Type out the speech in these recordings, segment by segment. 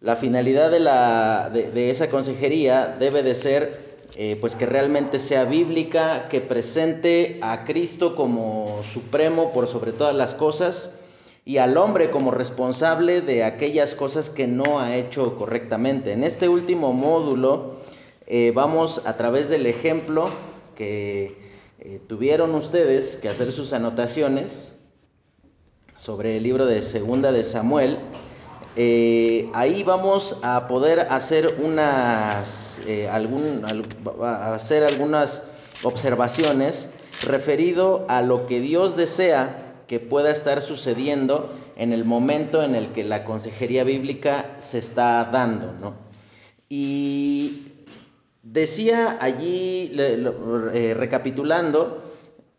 La finalidad de, la, de, esa consejería debe de ser eh, pues que realmente sea bíblica, que presente a Cristo como supremo por sobre todas las cosas y al hombre como responsable de aquellas cosas que no ha hecho correctamente. En este último módulo eh, vamos a través del ejemplo que eh, tuvieron ustedes que hacer sus anotaciones sobre el libro de Segunda de Samuel. Eh, ahí vamos a poder hacer unas, eh, hacer algunas observaciones referido a lo que Dios desea que pueda estar sucediendo en el momento en el que la consejería bíblica se está dando, ¿no? Y decía allí, eh, recapitulando,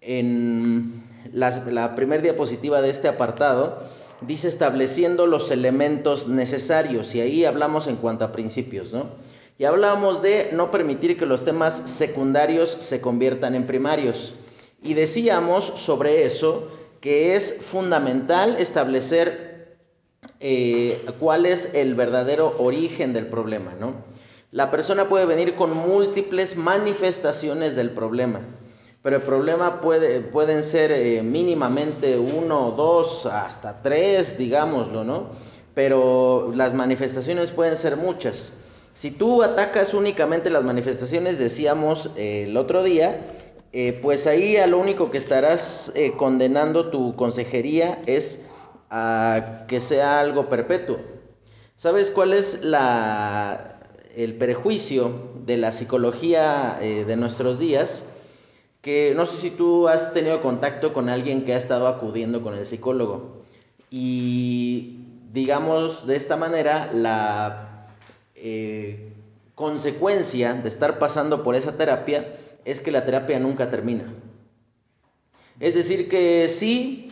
en la primera diapositiva de este apartado, dice estableciendo los elementos necesarios y ahí hablamos en cuanto a principios, ¿no? Y hablamos de no permitir que los temas secundarios se conviertan en primarios. Y decíamos sobre eso que es fundamental establecer eh, cuál es el verdadero origen del problema, ¿no? La persona puede venir con múltiples manifestaciones del problema. Pero el problema puede, pueden ser eh, mínimamente uno, dos, hasta tres, digámoslo, ¿no? Pero las manifestaciones pueden ser muchas. Si tú atacas únicamente las manifestaciones, decíamos eh, el otro día, eh, pues ahí a lo único que estarás condenando tu consejería es a que sea algo perpetuo. ¿Sabes cuál es la, el prejuicio de la psicología de nuestros días? Que no sé si tú has tenido contacto con alguien que ha estado acudiendo con el psicólogo y digamos de esta manera la eh, consecuencia de estar pasando por esa terapia es que la terapia nunca termina. Es decir, que sí,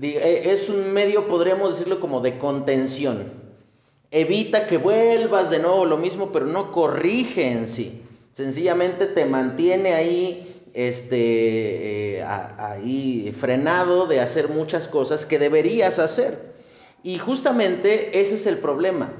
eh, es un medio, podríamos decirlo como de contención. Evita que vuelvas de nuevo lo mismo, pero no corrige en sí. Sencillamente te mantiene ahí este, eh, ahí frenado de hacer muchas cosas que deberías hacer. Y justamente ese es el problema.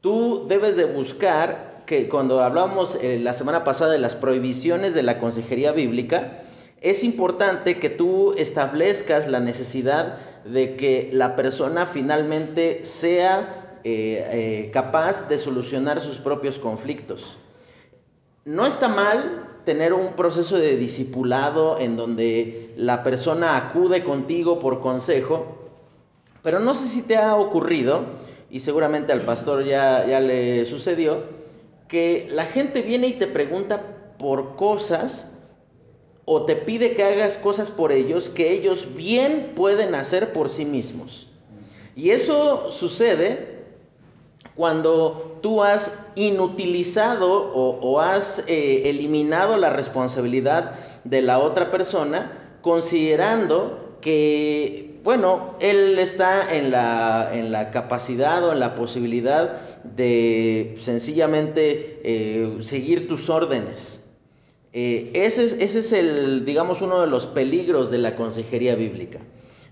Tú debes de buscar, que cuando hablamos eh, la semana pasada de las prohibiciones de la consejería bíblica, es importante que tú establezcas la necesidad de que la persona finalmente sea eh, capaz de solucionar sus propios conflictos. No está mal tener un proceso de discipulado en donde la persona acude contigo por consejo, pero no sé si te ha ocurrido, y seguramente al pastor ya, ya le sucedió, que la gente viene y te pregunta por cosas o te pide que hagas cosas por ellos que ellos bien pueden hacer por sí mismos. Y eso sucede cuando tú has inutilizado o, has eh, eliminado la responsabilidad de la otra persona, considerando que, bueno, él está en la, en la capacidad o en la posibilidad de sencillamente eh, seguir tus órdenes. Eh, ese, es, ese es el, digamos, uno de los peligros de la consejería bíblica.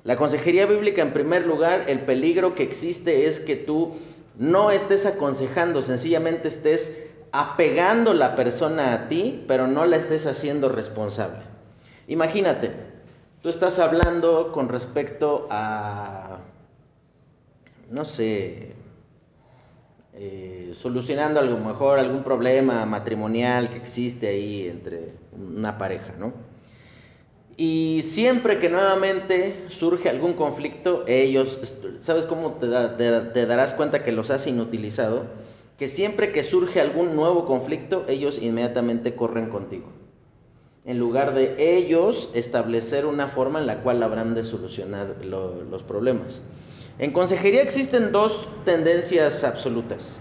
La consejería bíblica, en primer lugar, el peligro que existe es que tú no estés aconsejando, sencillamente estés apegando la persona a ti, pero no la estés haciendo responsable. Imagínate, tú estás hablando con respecto a, no sé, eh, solucionando a lo mejor algún problema matrimonial que existe ahí entre una pareja, ¿no? Y siempre que nuevamente surge algún conflicto, ellos, ¿sabes cómo te, darás cuenta que los has inutilizado? Que siempre que surge algún nuevo conflicto, ellos inmediatamente corren contigo. En lugar de ellos establecer una forma en la cual habrán de solucionar los problemas. En consejería existen dos tendencias absolutas.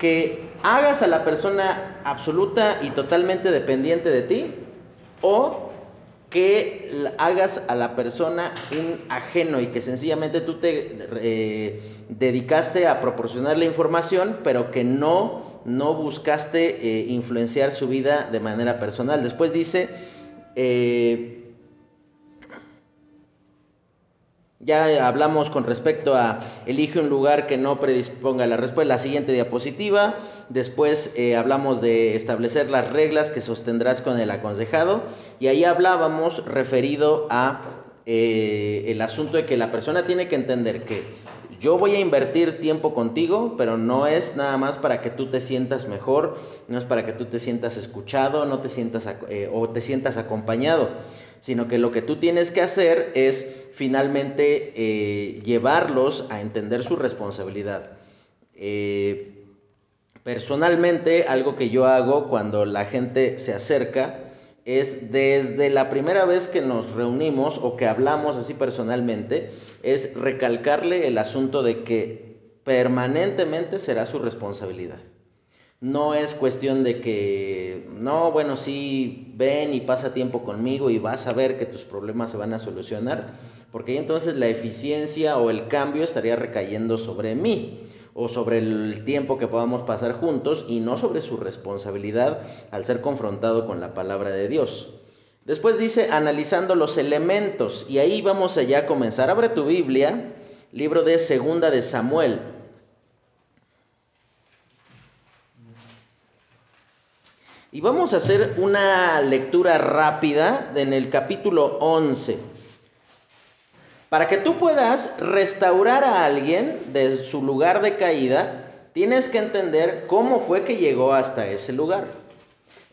Que hagas a la persona absoluta y totalmente dependiente de ti o que hagas a la persona un ajeno y que sencillamente tú te dedicaste a proporcionar la información, pero que no, no buscaste eh, influenciar su vida de manera personal. Después dice, eh, Ya hablamos con respecto a elige un lugar que no predisponga la respuesta, la siguiente diapositiva. Después eh, hablamos de establecer las reglas que sostendrás con el aconsejado. Y ahí hablábamos referido a eh, el asunto de que la persona tiene que entender que yo voy a invertir tiempo contigo, pero no es nada más para que tú te sientas mejor, no es para que tú te sientas escuchado, no te sientas eh, o te sientas acompañado, sino que lo que tú tienes que hacer es finalmente llevarlos a entender su responsabilidad. Personalmente, algo que yo hago cuando la gente se acerca es desde la primera vez que nos reunimos o que hablamos así personalmente, es recalcarle el asunto de que permanentemente será su responsabilidad. No es cuestión de que, no, bueno, sí, ven y pasa tiempo conmigo y vas a ver que tus problemas se van a solucionar, porque entonces la eficiencia o el cambio estaría recayendo sobre mí o sobre el tiempo que podamos pasar juntos y no sobre su responsabilidad al ser confrontado con la palabra de Dios. Después dice analizando los elementos y ahí vamos allá a comenzar. Abre tu Biblia, libro de Segunda de Samuel. Y vamos a hacer una lectura rápida en el capítulo 11. Para que tú puedas restaurar a alguien de su lugar de caída, tienes que entender cómo fue que llegó hasta ese lugar.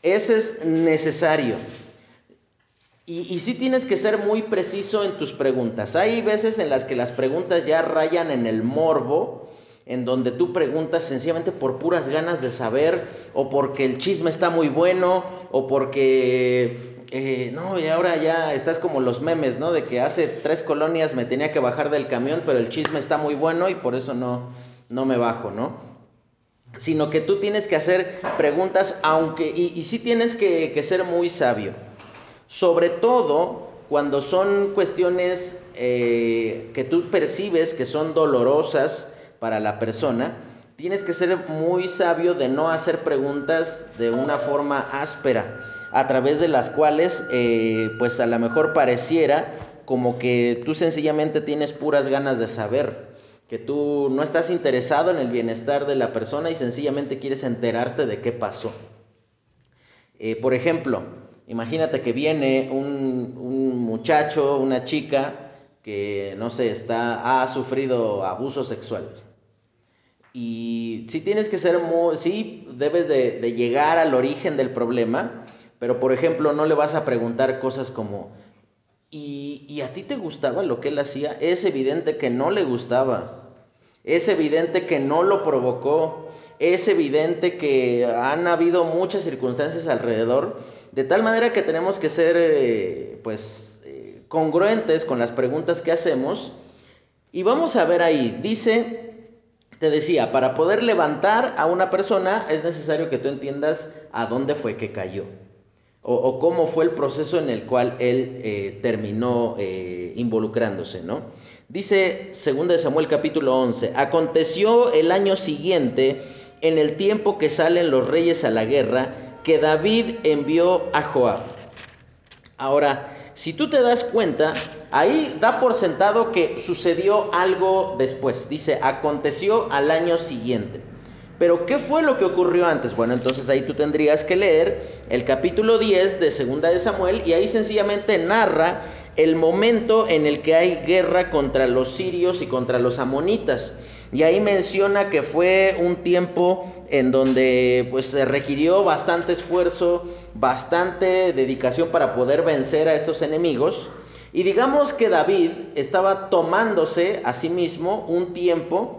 Ese es necesario. Y, y sí tienes que ser muy preciso en tus preguntas. Hay veces en las que las preguntas ya rayan en el morbo, en donde tú preguntas sencillamente por puras ganas de saber, o porque el chisme está muy bueno, o porque eh, no, y ahora ya estás como los memes, ¿no? De que hace tres colonias me tenía que bajar del camión, pero el chisme está muy bueno y por eso no, no me bajo, ¿no? Sino que tú tienes que hacer preguntas, aunque, y, sí tienes que, que, ser muy sabio. Sobre todo cuando son cuestiones eh, que tú percibes que son dolorosas para la persona, tienes que ser muy sabio de no hacer preguntas de una forma áspera a través de las cuales eh, pues a lo mejor pareciera como que tú sencillamente tienes puras ganas de saber, que tú no estás interesado en el bienestar de la persona y sencillamente quieres enterarte de qué pasó. Eh, por ejemplo, imagínate que viene un, un, muchacho, una chica que no sé, está, ha sufrido abuso sexual. Y si tienes que ser muy, sí, debes de, de llegar al origen del problema, pero, por ejemplo, no le vas a preguntar cosas como, ¿y, ¿y, a ti te gustaba lo que él hacía? Es evidente que no le gustaba. Es evidente que no lo provocó. Es evidente que han habido muchas circunstancias alrededor. De tal manera que tenemos que ser, eh, pues, eh, congruentes con las preguntas que hacemos. Y vamos a ver ahí, dice, te decía, para poder levantar a una persona es necesario que tú entiendas a dónde fue que cayó o, cómo fue el proceso en el cual él eh, terminó eh, involucrándose, ¿no? Dice 2 Samuel capítulo 11, aconteció el año siguiente, en el tiempo que salen los reyes a la guerra, que David envió a Joab. Ahora, si tú te das cuenta, ahí da por sentado que sucedió algo después. Dice, aconteció al año siguiente. Pero ¿qué fue lo que ocurrió antes? Bueno, entonces ahí tú tendrías que leer el capítulo 10 de Segunda de Samuel y ahí sencillamente narra el momento en el que hay guerra contra los sirios y contra los amonitas. Y ahí menciona que fue un tiempo en donde pues se requirió bastante esfuerzo, bastante dedicación para poder vencer a estos enemigos. Y digamos que David estaba tomándose a sí mismo un tiempo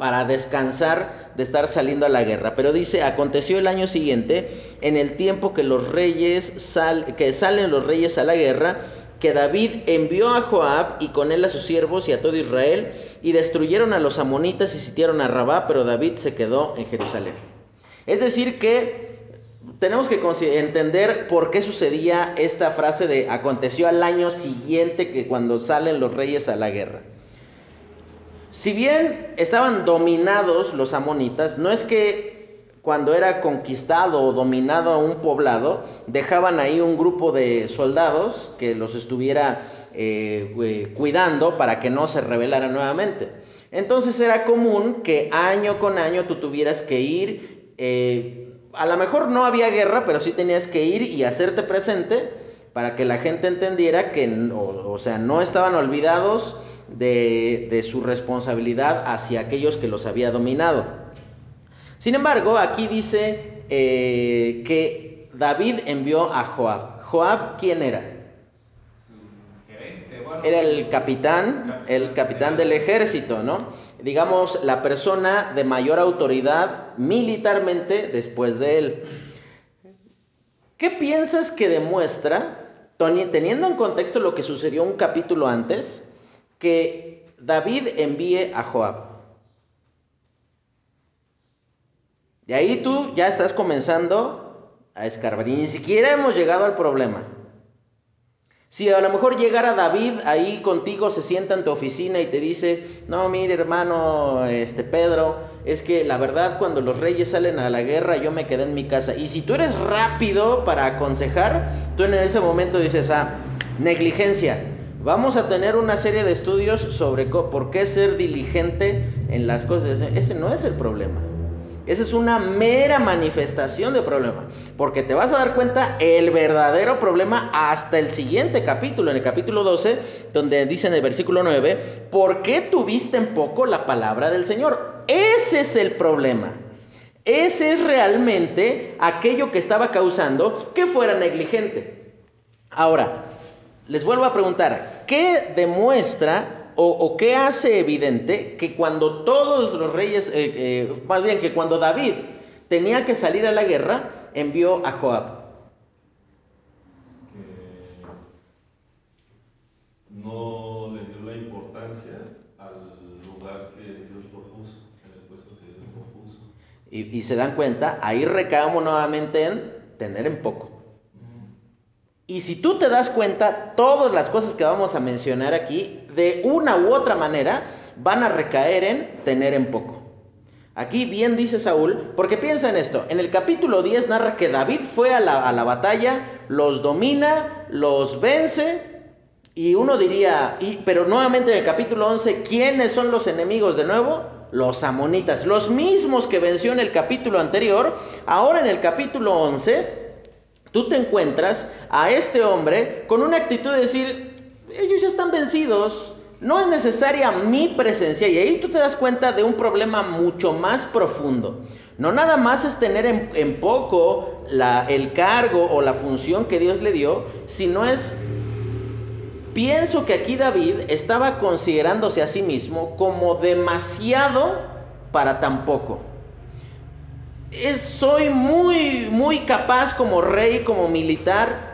para descansar de estar saliendo a la guerra. Pero dice, aconteció el año siguiente, en el tiempo que los reyes que salen los reyes a la guerra, que David envió a Joab y con él a sus siervos y a todo Israel y destruyeron a los amonitas y sitiaron a Rabá, pero David se quedó en Jerusalén. Es decir que tenemos que entender por qué sucedía esta frase de aconteció al año siguiente que cuando salen los reyes a la guerra. Si bien estaban dominados los amonitas, no es que cuando era conquistado o dominado un poblado, dejaban ahí un grupo de soldados que los estuviera eh, cuidando para que no se rebelara nuevamente. Entonces era común que año con año tú tuvieras que ir, eh, a lo mejor no había guerra, pero sí tenías que ir y hacerte presente para que la gente entendiera que, o, sea, no estaban olvidados de, de su responsabilidad hacia aquellos que los había dominado. Sin embargo, aquí dice eh, que David envió a Joab. ¿Joab quién era? Era el capitán, el capitán del ejército, ¿no? Digamos, la persona de mayor autoridad militarmente después de él. ¿Qué piensas que demuestra, Tony, teniendo en contexto lo que sucedió un capítulo antes, que David envíe a Joab? Y ahí tú ya estás comenzando a escarbar. Y ni siquiera hemos llegado al problema. Si a lo mejor llegara David ahí contigo, se sienta en tu oficina y te dice, no, mire hermano, este Pedro, es que la verdad cuando los reyes salen a la guerra yo me quedé en mi casa. Y si tú eres rápido para aconsejar, tú en ese momento dices, ah, negligencia. Vamos a tener una serie de estudios sobre por qué ser diligente en las cosas. Ese no es el problema. Esa es una mera manifestación de problema. Porque te vas a dar cuenta el verdadero problema hasta el siguiente capítulo, en el capítulo 12, donde dice en el versículo 9, ¿por qué tuviste en poco la palabra del Señor? Ese es el problema. Ese es realmente aquello que estaba causando que fuera negligente. Ahora, les vuelvo a preguntar, ¿qué demuestra o, qué hace evidente que cuando todos los reyes, eh, eh, más bien que cuando David tenía que salir a la guerra, envió a Joab? no le dio la importancia al lugar que Dios propuso, en el puesto que Dios propuso. Y, y se dan cuenta, ahí recaemos nuevamente en tener en poco. Y si tú te das cuenta, todas las cosas que vamos a mencionar aquí, de una u otra manera, van a recaer en tener en poco. Aquí bien dice Saúl, porque piensa en esto, en el capítulo 10 narra que David fue a la, batalla, los domina, los vence, y uno diría, pero nuevamente en el capítulo 11, ¿quiénes son los enemigos de nuevo? Los amonitas, los mismos que venció en el capítulo anterior, ahora en el capítulo 11 Tú te encuentras a este hombre con una actitud de decir, ellos ya están vencidos, no es necesaria mi presencia y ahí tú te das cuenta de un problema mucho más profundo. No nada más es tener en, poco el cargo o la función que Dios le dio, sino es, pienso que aquí David estaba considerándose a sí mismo como demasiado para tan poco soy muy, muy capaz como rey, como militar,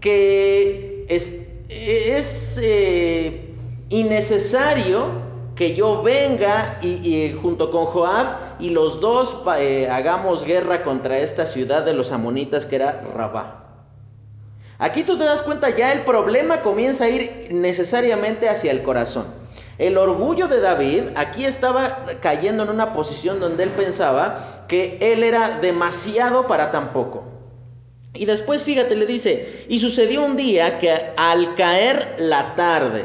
que es, eh, innecesario que yo venga y, junto con Joab y los dos eh, hagamos guerra contra esta ciudad de los amonitas que era Rabá. Aquí tú te das cuenta, ya el problema comienza a ir necesariamente hacia el corazón. El orgullo de David aquí estaba cayendo en una posición donde él pensaba que él era demasiado para tan poco. Y después, fíjate, le dice, y sucedió un día que al caer la tarde,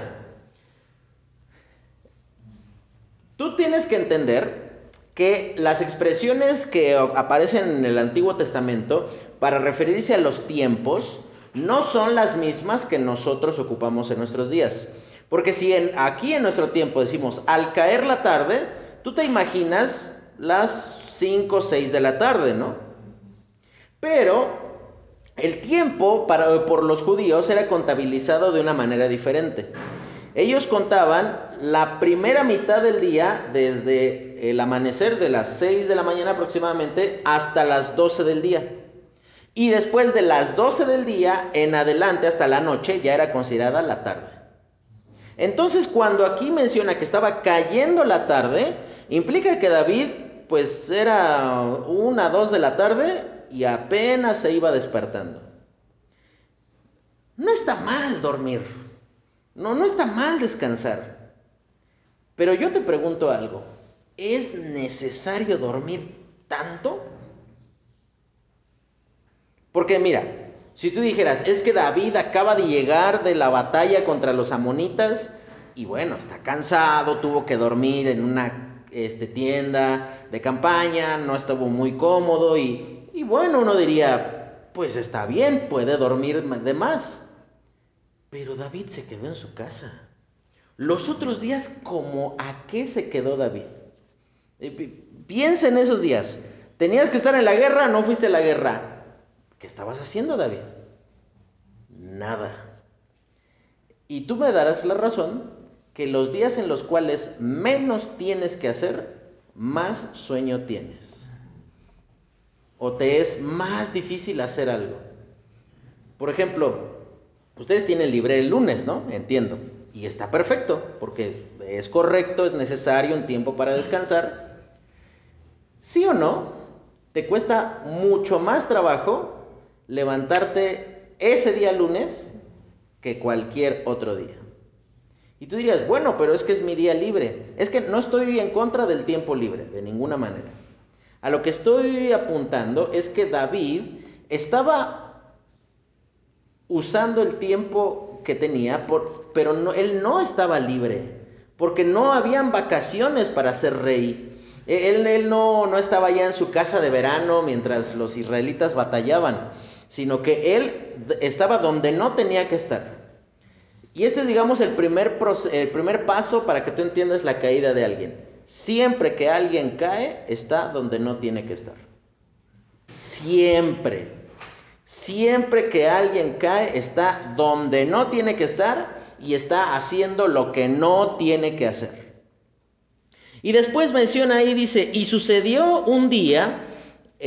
tú tienes que entender que las expresiones que aparecen en el Antiguo Testamento para referirse a los tiempos no son las mismas que nosotros ocupamos en nuestros días. Porque si aquí en nuestro tiempo decimos al caer la tarde, tú te imaginas las 5 o 6 de la tarde, ¿no? Pero el tiempo para, por los judíos era contabilizado de una manera diferente. Ellos contaban la primera mitad del día desde el amanecer de las 6 de la mañana aproximadamente hasta las 12 del día. Y después de las 12 del día en adelante hasta la noche ya era considerada la tarde. Entonces cuando aquí menciona que estaba cayendo la tarde, implica que David pues era una, dos de la tarde y apenas se iba despertando. No está mal dormir, no, no está mal descansar. Pero yo te pregunto algo, ¿es necesario dormir tanto? Porque mira, si tú dijeras, es que David acaba de llegar de la batalla contra los amonitas y bueno, está cansado, tuvo que dormir en una este, tienda de campaña, no estuvo muy cómodo y, y bueno, uno diría, pues está bien, puede dormir de más. Pero David se quedó en su casa. Los otros días, ¿cómo a qué se quedó David? Eh, piensa en esos días. Tenías que estar en la guerra, no fuiste a la guerra. ¿Qué estabas haciendo, David? Nada. Y tú me darás la razón que los días en los cuales menos tienes que hacer, más sueño tienes. O te es más difícil hacer algo. Por ejemplo, ustedes tienen libre el lunes, ¿no? Entiendo. Y está perfecto, porque es correcto, es necesario un tiempo para descansar. ¿Sí o no? Te cuesta mucho más trabajo levantarte ese día lunes que cualquier otro día. Y tú dirías, bueno, pero es que es mi día libre. Es que no estoy en contra del tiempo libre, de ninguna manera. A lo que estoy apuntando es que David estaba usando el tiempo que tenía, por, pero él no estaba libre, porque no habían vacaciones para ser rey. E, él, él no, no estaba ya en su casa de verano mientras los israelitas batallaban, sino que él estaba donde no tenía que estar. Y este es, digamos, el primer, el primer paso para que tú entiendas la caída de alguien. Siempre que alguien cae, está donde no tiene que estar. Siempre. Siempre que alguien cae, está donde no tiene que estar y está haciendo lo que no tiene que hacer. Y después menciona ahí, dice, y sucedió un día,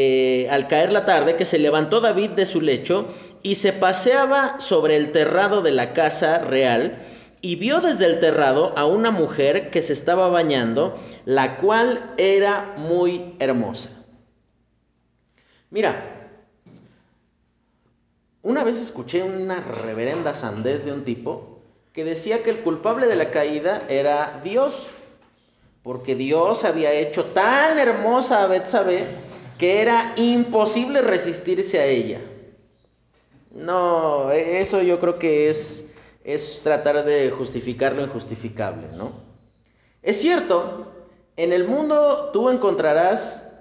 eh, al caer la tarde, que se levantó David de su lecho y se paseaba sobre el terrado de la casa real y vio desde el terrado a una mujer que se estaba bañando, la cual era muy hermosa. Mira, una vez escuché una reverenda sandez de un tipo que decía que el culpable de la caída era Dios, porque Dios había hecho tan hermosa a Betsabé que era imposible resistirse a ella. No, eso yo creo que es, es tratar de justificar lo injustificable, ¿no? Es cierto, en el mundo tú encontrarás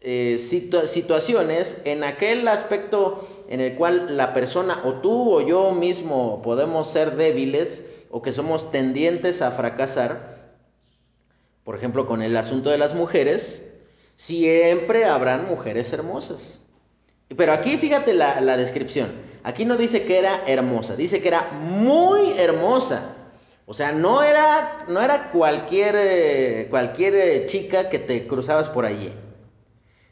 eh, situaciones en aquel aspecto en el cual la persona o tú o yo mismo podemos ser débiles o que somos tendientes a fracasar, por ejemplo con el asunto de las mujeres, siempre habrán mujeres hermosas. Pero aquí fíjate la, descripción. Aquí no dice que era hermosa, dice que era muy hermosa. O sea, no era, no era cualquier, eh, cualquier eh, chica que te cruzabas por allí.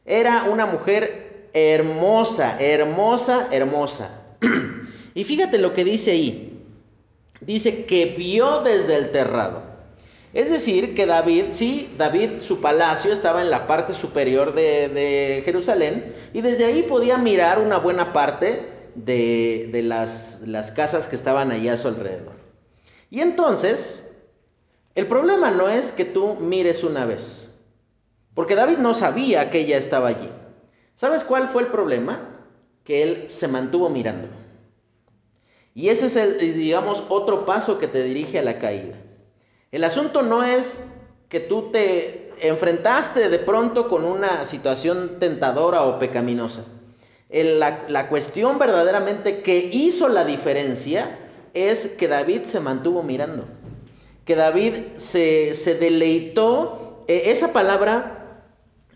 Era una mujer hermosa, hermosa, hermosa. y fíjate lo que dice ahí. Dice que vio desde el terrado. Es decir, que David, sí, David, su palacio estaba en la parte superior de, Jerusalén y desde ahí podía mirar una buena parte de, de las, las casas que estaban allá a su alrededor. Y entonces, el problema no es que tú mires una vez. Porque David no sabía que ella estaba allí. ¿Sabes cuál fue el problema? Que él se mantuvo mirando. Y ese es el, digamos, otro paso que te dirige a la caída. El asunto no es que tú te enfrentaste de pronto con una situación tentadora o pecaminosa. la, cuestión verdaderamente que hizo la diferencia es que David se mantuvo mirando. Que David se, se deleitó. E, esa palabra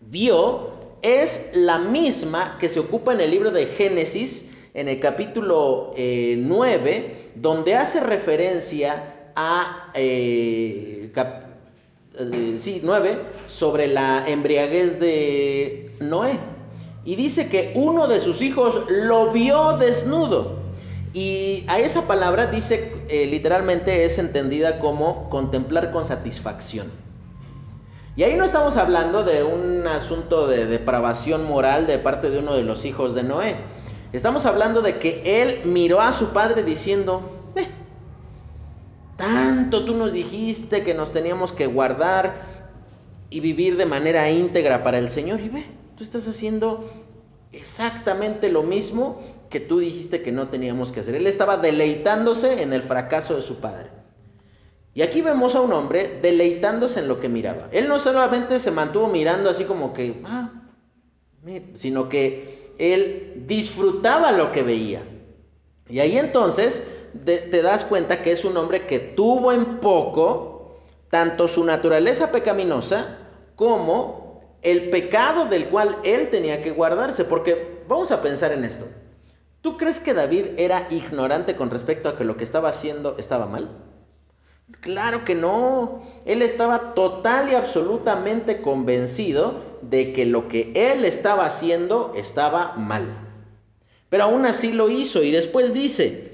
vio es la misma que se ocupa en el libro de Génesis, en el capítulo 9, eh, donde hace referencia a, eh, eh, sí, 9, sobre la embriaguez de Noé. Y dice que uno de sus hijos lo vio desnudo. Y a esa palabra dice, literalmente es entendida como contemplar con satisfacción. Y ahí no estamos hablando de un asunto de depravación moral de parte de uno de los hijos de Noé. Estamos hablando de que él miró a su padre diciendo, tanto tú nos dijiste que nos teníamos que guardar y vivir de manera íntegra para el Señor. Y ve, tú estás haciendo exactamente lo mismo que tú dijiste que no teníamos que hacer. Él estaba deleitándose en el fracaso de su padre. Y aquí vemos a un hombre deleitándose en lo que miraba. Él no solamente se mantuvo mirando así como que, ah, sino que él disfrutaba lo que veía. Y ahí entonces te das cuenta que es un hombre que tuvo en poco tanto su naturaleza pecaminosa como el pecado del cual él tenía que guardarse. Porque vamos a pensar en esto. ¿Tú crees que David era ignorante con respecto a que lo que estaba haciendo estaba mal? Claro que no. Él estaba total y absolutamente convencido de que lo que él estaba haciendo estaba mal. Pero aún así lo hizo y después dice,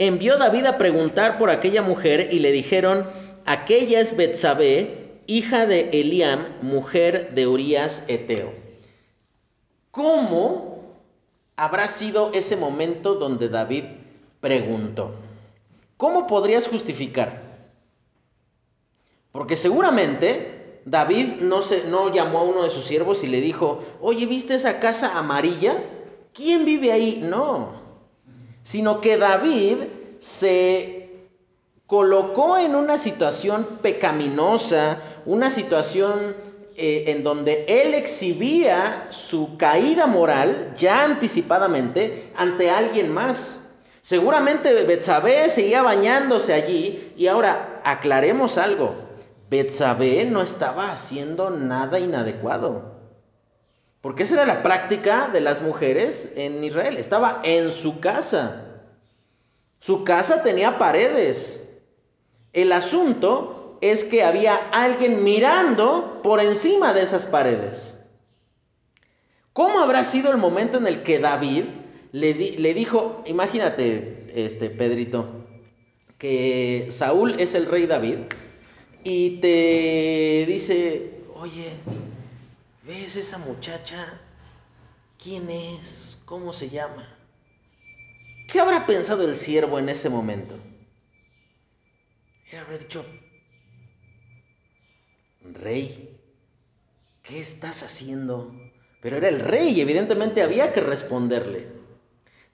envió David a preguntar por aquella mujer y le dijeron, aquella es Betsabé, hija de Eliam, mujer de Urías Eteo. ¿Cómo habrá sido ese momento donde David preguntó? ¿Cómo podrías justificar? Porque seguramente David no, se, no llamó a uno de sus siervos y le dijo, oye, ¿viste esa casa amarilla? ¿Quién vive ahí? No, sino que David se colocó en una situación pecaminosa, una situación eh, en donde él exhibía su caída moral ya anticipadamente ante alguien más. Seguramente Betsabé seguía bañándose allí y ahora aclaremos algo. Betsabé no estaba haciendo nada inadecuado. Porque esa era la práctica de las mujeres en Israel. Estaba en su casa. Su casa tenía paredes. El asunto es que había alguien mirando por encima de esas paredes. ¿Cómo habrá sido el momento en el que David le, dijo, imagínate, este, Pedrito, que Saúl es el rey David y te dice, oye, ¿ves esa muchacha? ¿Quién es? ¿Cómo se llama? ¿Qué habrá pensado el siervo en ese momento? Él habrá dicho, rey, ¿qué estás haciendo? Pero era el rey y evidentemente había que responderle.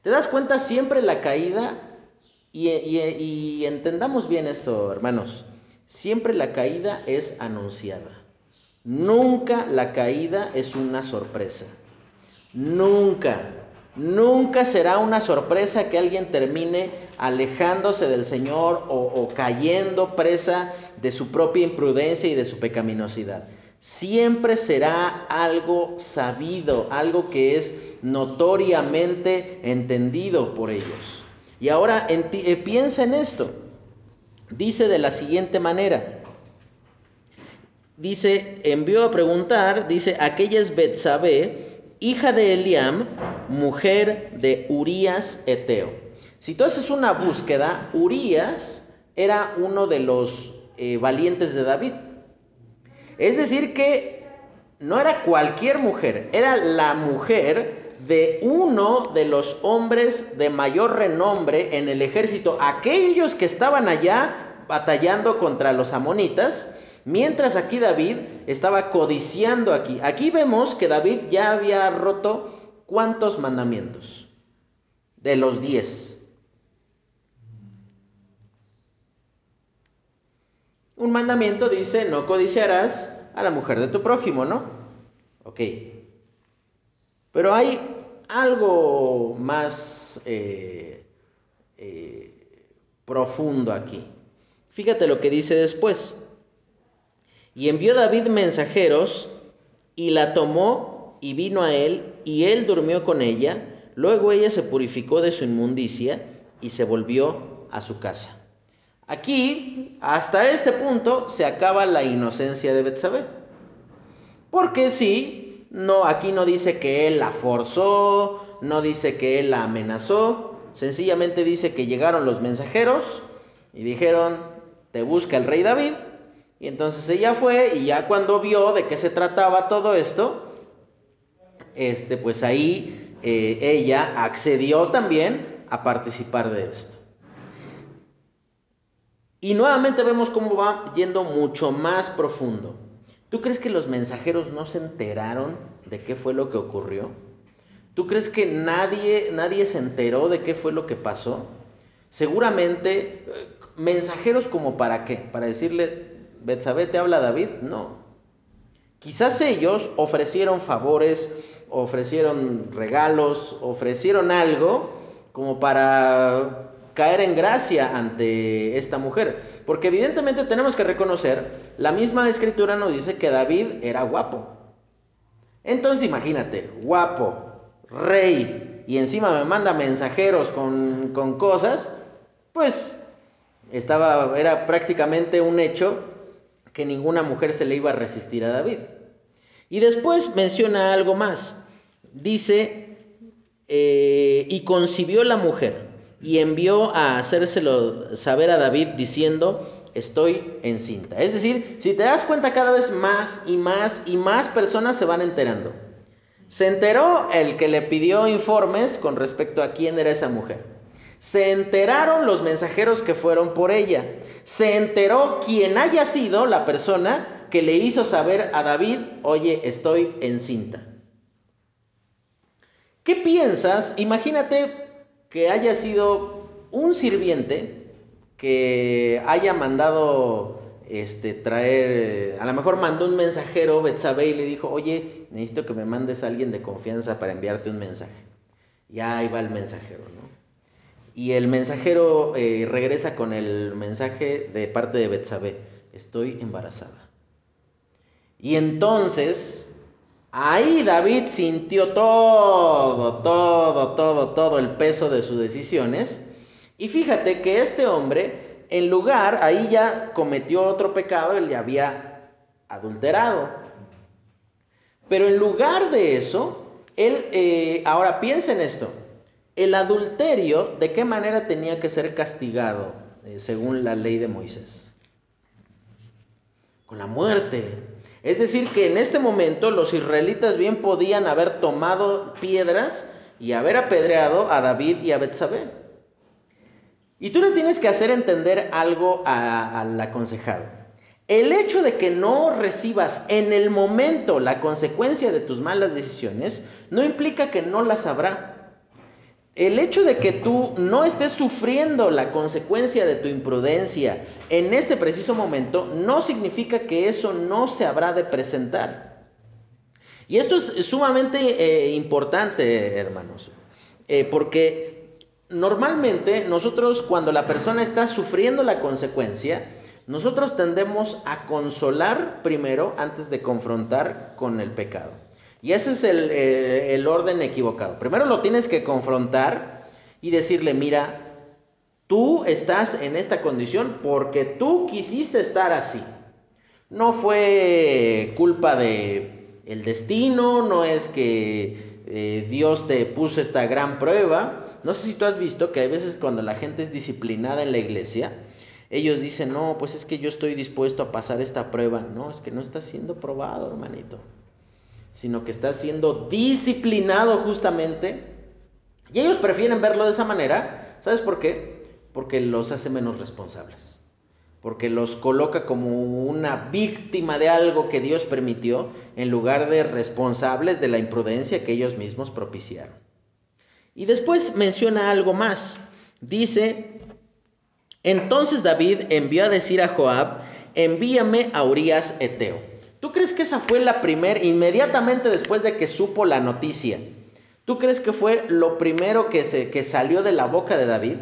¿Te das cuenta siempre la caída? Y, entendamos bien esto, hermanos. Siempre la caída es anunciada. Nunca la caída es una sorpresa. Nunca. Nunca será una sorpresa que alguien termine alejándose del Señor o, cayendo presa de su propia imprudencia y de su pecaminosidad siempre será algo sabido, algo que es notoriamente entendido por ellos. Y ahora eh, piensa en esto. Dice de la siguiente manera. Dice, envió a preguntar, dice, aquella es Betsabé, hija de Eliam, mujer de Urías Eteo. Si tú haces una búsqueda, Urías era uno de los eh, valientes de David. Es decir, que no era cualquier mujer, era la mujer de uno de los hombres de mayor renombre en el ejército, aquellos que estaban allá batallando contra los amonitas, mientras aquí David estaba codiciando aquí. Aquí vemos que David ya había roto cuántos mandamientos de los diez. Un mandamiento dice, no codiciarás a la mujer de tu prójimo, ¿no? Ok. Pero hay algo más eh, eh, profundo aquí. Fíjate lo que dice después. Y envió David mensajeros y la tomó y vino a él y él durmió con ella. Luego ella se purificó de su inmundicia y se volvió a su casa. Aquí, hasta este punto, se acaba la inocencia de Betsabé. Porque sí, no, aquí no dice que él la forzó, no dice que él la amenazó, sencillamente dice que llegaron los mensajeros y dijeron, te busca el rey David. Y entonces ella fue y ya cuando vio de qué se trataba todo esto, este, pues ahí eh, ella accedió también a participar de esto. Y nuevamente vemos cómo va yendo mucho más profundo. ¿Tú crees que los mensajeros no se enteraron de qué fue lo que ocurrió? ¿Tú crees que nadie, nadie se enteró de qué fue lo que pasó? Seguramente, eh, mensajeros como para qué? Para decirle, Betsabé, ¿te habla David? No. Quizás ellos ofrecieron favores, ofrecieron regalos, ofrecieron algo como para caer en gracia ante esta mujer. Porque evidentemente tenemos que reconocer, la misma escritura nos dice que David era guapo. Entonces imagínate, guapo, rey, y encima me manda mensajeros con, con cosas, pues estaba, era prácticamente un hecho que ninguna mujer se le iba a resistir a David. Y después menciona algo más. Dice, eh, y concibió la mujer y envió a hacérselo saber a David diciendo, estoy encinta. Es decir, si te das cuenta cada vez más y más y más personas se van enterando. Se enteró el que le pidió informes con respecto a quién era esa mujer. Se enteraron los mensajeros que fueron por ella. Se enteró quién haya sido la persona que le hizo saber a David, oye, estoy encinta. ¿Qué piensas? Imagínate que haya sido un sirviente que haya mandado este, traer, eh, a lo mejor mandó un mensajero, Betsabe, y le dijo, oye, necesito que me mandes a alguien de confianza para enviarte un mensaje. Y ahí va el mensajero, ¿no? Y el mensajero eh, regresa con el mensaje de parte de Betsabe, estoy embarazada. Y entonces, ahí David sintió todo, todo, todo, todo el peso de sus decisiones. Y fíjate que este hombre en lugar, ahí ya cometió otro pecado, él ya había adulterado. Pero en lugar de eso, él, eh, ahora piensa en esto, el adulterio, ¿de qué manera tenía que ser castigado eh, según la ley de Moisés? Con la muerte. Es decir, que en este momento los israelitas bien podían haber tomado piedras y haber apedreado a David y a Betsabé. Y tú le tienes que hacer entender algo al aconsejado. El hecho de que no recibas en el momento la consecuencia de tus malas decisiones no implica que no las habrá. El hecho de que tú no estés sufriendo la consecuencia de tu imprudencia en este preciso momento no significa que eso no se habrá de presentar. Y esto es sumamente eh, importante, hermanos, eh, porque Normalmente nosotros cuando la persona está sufriendo la consecuencia, nosotros tendemos a consolar primero antes de confrontar con el pecado. Y ese es el, eh, el, orden equivocado. Primero lo tienes que confrontar y decirle, mira, tú estás en esta condición porque tú quisiste estar así. No fue culpa de el destino, no es que eh, Dios te puso esta gran prueba. No sé si tú has visto que hay veces cuando la gente es disciplinada en la iglesia, ellos dicen, no, pues es que yo estoy dispuesto a pasar esta prueba. No, es que no está siendo probado, hermanito, sino que está siendo disciplinado justamente. Y ellos prefieren verlo de esa manera. ¿Sabes por qué? Porque los hace menos responsables. Porque los coloca como una víctima de algo que Dios permitió en lugar de responsables de la imprudencia que ellos mismos propiciaron. Y después menciona algo más. Dice, entonces David envió a decir a Joab, envíame a Urias Eteo. ¿Tú crees que esa fue la primera, inmediatamente después de que supo la noticia? ¿Tú crees que fue lo primero que, se, que salió de la boca de David?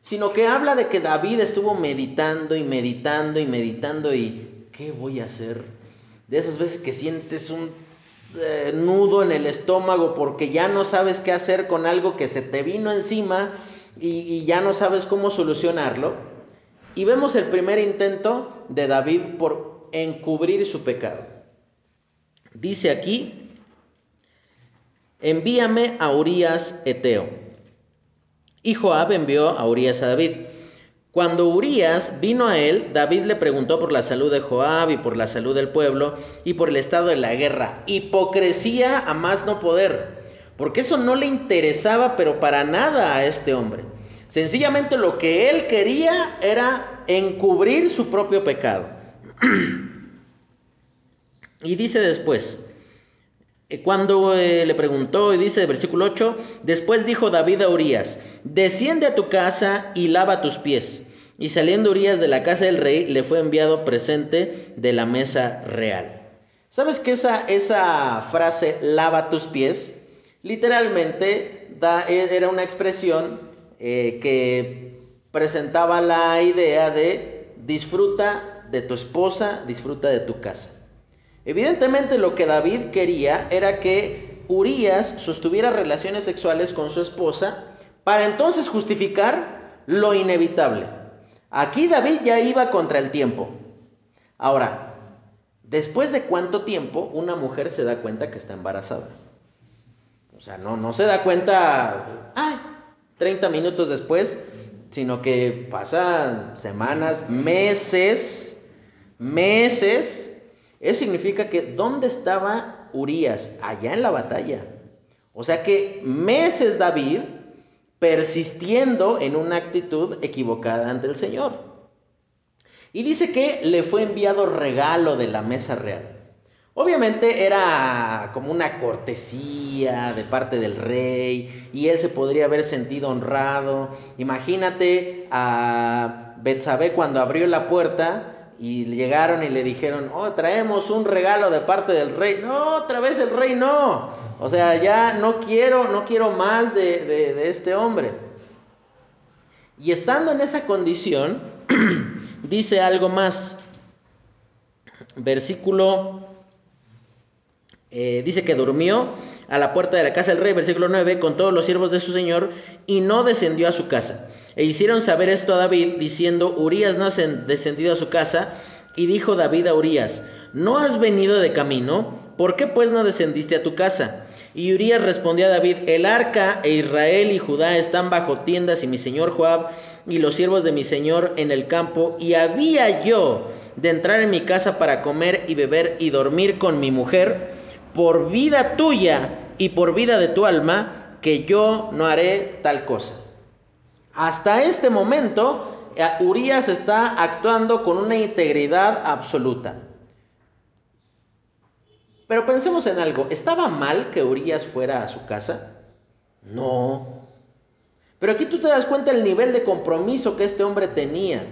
Sino que habla de que David estuvo meditando y meditando y meditando y ¿qué voy a hacer? De esas veces que sientes un eh, nudo en el estómago porque ya no sabes qué hacer con algo que se te vino encima y, y ya no sabes cómo solucionarlo. Y vemos el primer intento de David por encubrir su pecado. Dice aquí, envíame a Urias Eteo. Y Joab envió a Urias a David. Cuando Urias vino a él, David le preguntó por la salud de Joab y por la salud del pueblo y por el estado de la guerra. Hipocresía a más no poder, porque eso no le interesaba, pero para nada a este hombre. Sencillamente lo que él quería era encubrir su propio pecado. y dice después, eh, cuando eh, le preguntó, y dice versículo 8, después dijo David a Urias, desciende a tu casa y lava tus pies. Y saliendo Urias de la casa del rey, le fue enviado presente de la mesa real. ¿Sabes que esa, esa frase, lava tus pies, literalmente e, era una expresión eh, que presentaba la idea de disfruta de tu esposa, disfruta de tu casa. Evidentemente lo que David quería era que Urias sostuviera relaciones sexuales con su esposa para entonces justificar lo inevitable. Aquí David ya iba contra el tiempo. Ahora, ¿después de cuánto tiempo una mujer se da cuenta que está embarazada? O sea, no, no se da cuenta, ay, 30 minutos después, sino que pasan semanas, meses, meses eso significa que ¿dónde estaba Urias? Allá en la batalla. O sea que meses David persistiendo en una actitud equivocada ante el Señor. Y dice que le fue enviado regalo de la mesa real. Obviamente era como una cortesía de parte del rey y él se podría haber sentido honrado. Imagínate a Betsabé cuando abrió la puerta y llegaron y le dijeron, oh, traemos un regalo de parte del rey. No, otra vez el rey no. O sea, ya no quiero, no quiero más de, de, este hombre. Y estando en esa condición, dice algo más. Versículo, eh, dice que durmió a la puerta de la casa del rey, versículo 9, con todos los siervos de su señor, y no descendió a su casa. E hicieron saber esto a David, diciendo, Urias no ha descendido a su casa. Y dijo David a Urias, ¿no has venido de camino? ¿Por qué pues no descendiste a tu casa? Y Urias respondió a David, el arca e Israel y Judá están bajo tiendas y mi señor Joab y los siervos de mi señor en el campo, y había yo de entrar en mi casa para comer y beber y dormir con mi mujer, por vida tuya y por vida de tu alma, que yo no haré tal cosa. Hasta este momento, eh, Urias está actuando con una integridad absoluta. Pero pensemos en algo, ¿estaba mal que Urias fuera a su casa? No. Pero aquí tú te das cuenta del nivel de compromiso que este hombre tenía.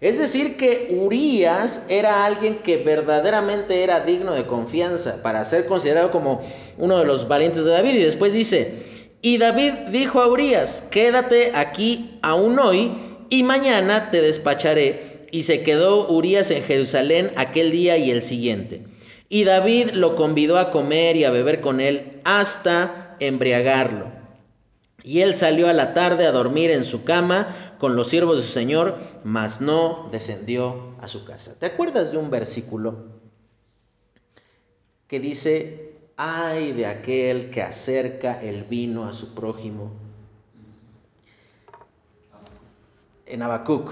Es decir, que Urias era alguien que verdaderamente era digno de confianza para ser considerado como uno de los valientes de David. Y después dice, y David dijo a Urias, quédate aquí aún hoy y mañana te despacharé. Y se quedó Urias en Jerusalén aquel día y el siguiente. Y David lo convidó a comer y a beber con él hasta embriagarlo. Y él salió a la tarde a dormir en su cama con los siervos de su señor, mas no descendió a su casa. ¿Te acuerdas de un versículo que dice, ay de aquel que acerca el vino a su prójimo. En Habacuc,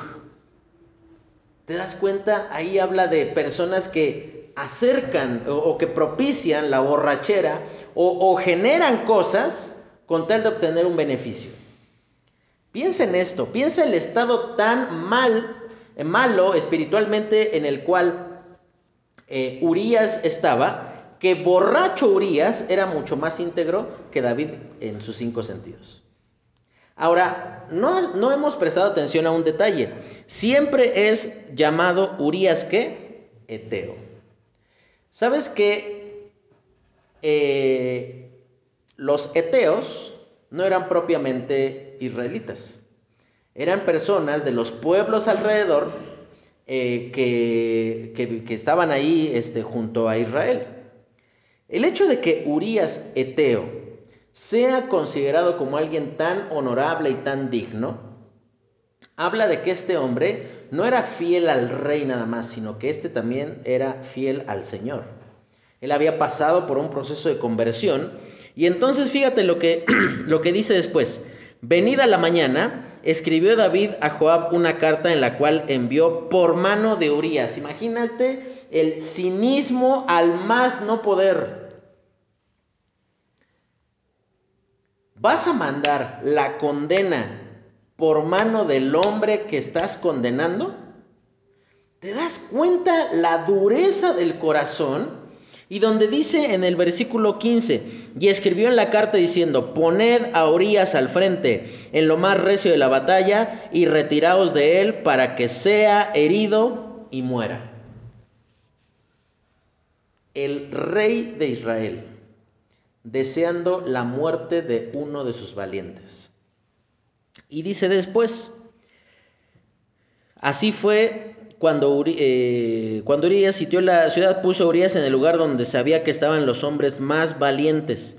¿te das cuenta? Ahí habla de personas que acercan o, que propician la borrachera o, generan cosas con tal de obtener un beneficio. Piensa en esto, piensa el estado tan mal, malo espiritualmente en el cual eh, Urias estaba, que borracho Urias era mucho más íntegro que David en sus cinco sentidos. Ahora, no, no hemos prestado atención a un detalle. Siempre es llamado Urias qué? Eteo. ¿Sabes que eh, los eteos no eran propiamente israelitas? Eran personas de los pueblos alrededor eh, que, que, estaban ahí este, junto a Israel. El hecho de que Urias Eteo sea considerado como alguien tan honorable y tan digno, habla de que este hombre no era fiel al rey nada más, sino que este también era fiel al Señor. Él había pasado por un proceso de conversión y entonces fíjate lo que, lo que dice después. Venida la mañana, escribió David a Joab una carta en la cual envió por mano de Urias. Imagínate el cinismo al más no poder. ¿Vas a mandar la condena por mano del hombre que estás condenando? ¿Te das cuenta la dureza del corazón? Y donde dice en el versículo 15, y escribió en la carta diciendo, poned a Orías al frente en lo más recio de la batalla y retiraos de él para que sea herido y muera. El rey de Israel, deseando la muerte de uno de sus valientes. Y dice después, así fue cuando, eh, cuando Urias sitió la ciudad, puso a Urias en el lugar donde sabía que estaban los hombres más valientes.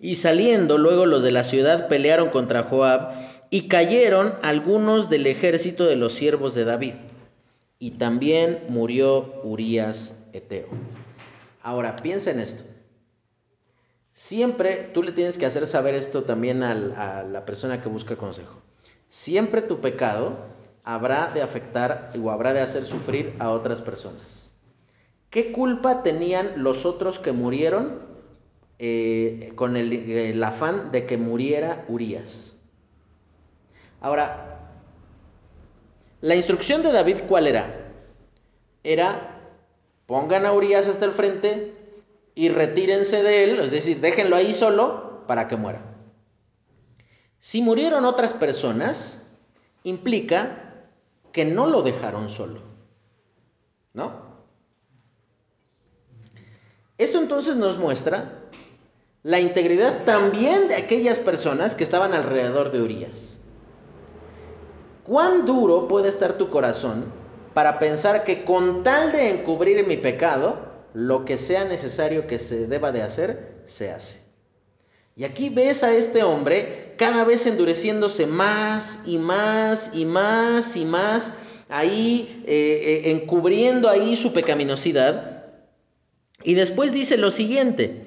Y saliendo luego los de la ciudad pelearon contra Joab y cayeron algunos del ejército de los siervos de David. Y también murió Urias Eteo. Ahora, piensa en esto. Siempre tú le tienes que hacer saber esto también a la persona que busca consejo. Siempre tu pecado habrá de afectar o habrá de hacer sufrir a otras personas. ¿Qué culpa tenían los otros que murieron eh, con el, el afán de que muriera Urias? Ahora, la instrucción de David, ¿cuál era? Era, pongan a Urias hasta el frente y retírense de él, es decir, déjenlo ahí solo para que muera. Si murieron otras personas, implica que no lo dejaron solo. ¿No? Esto entonces nos muestra la integridad también de aquellas personas que estaban alrededor de Urias. ¿Cuán duro puede estar tu corazón para pensar que con tal de encubrir mi pecado, lo que sea necesario que se deba de hacer, se hace? Y aquí ves a este hombre cada vez endureciéndose más y más y más y más, ahí eh, eh, encubriendo ahí su pecaminosidad. Y después dice lo siguiente.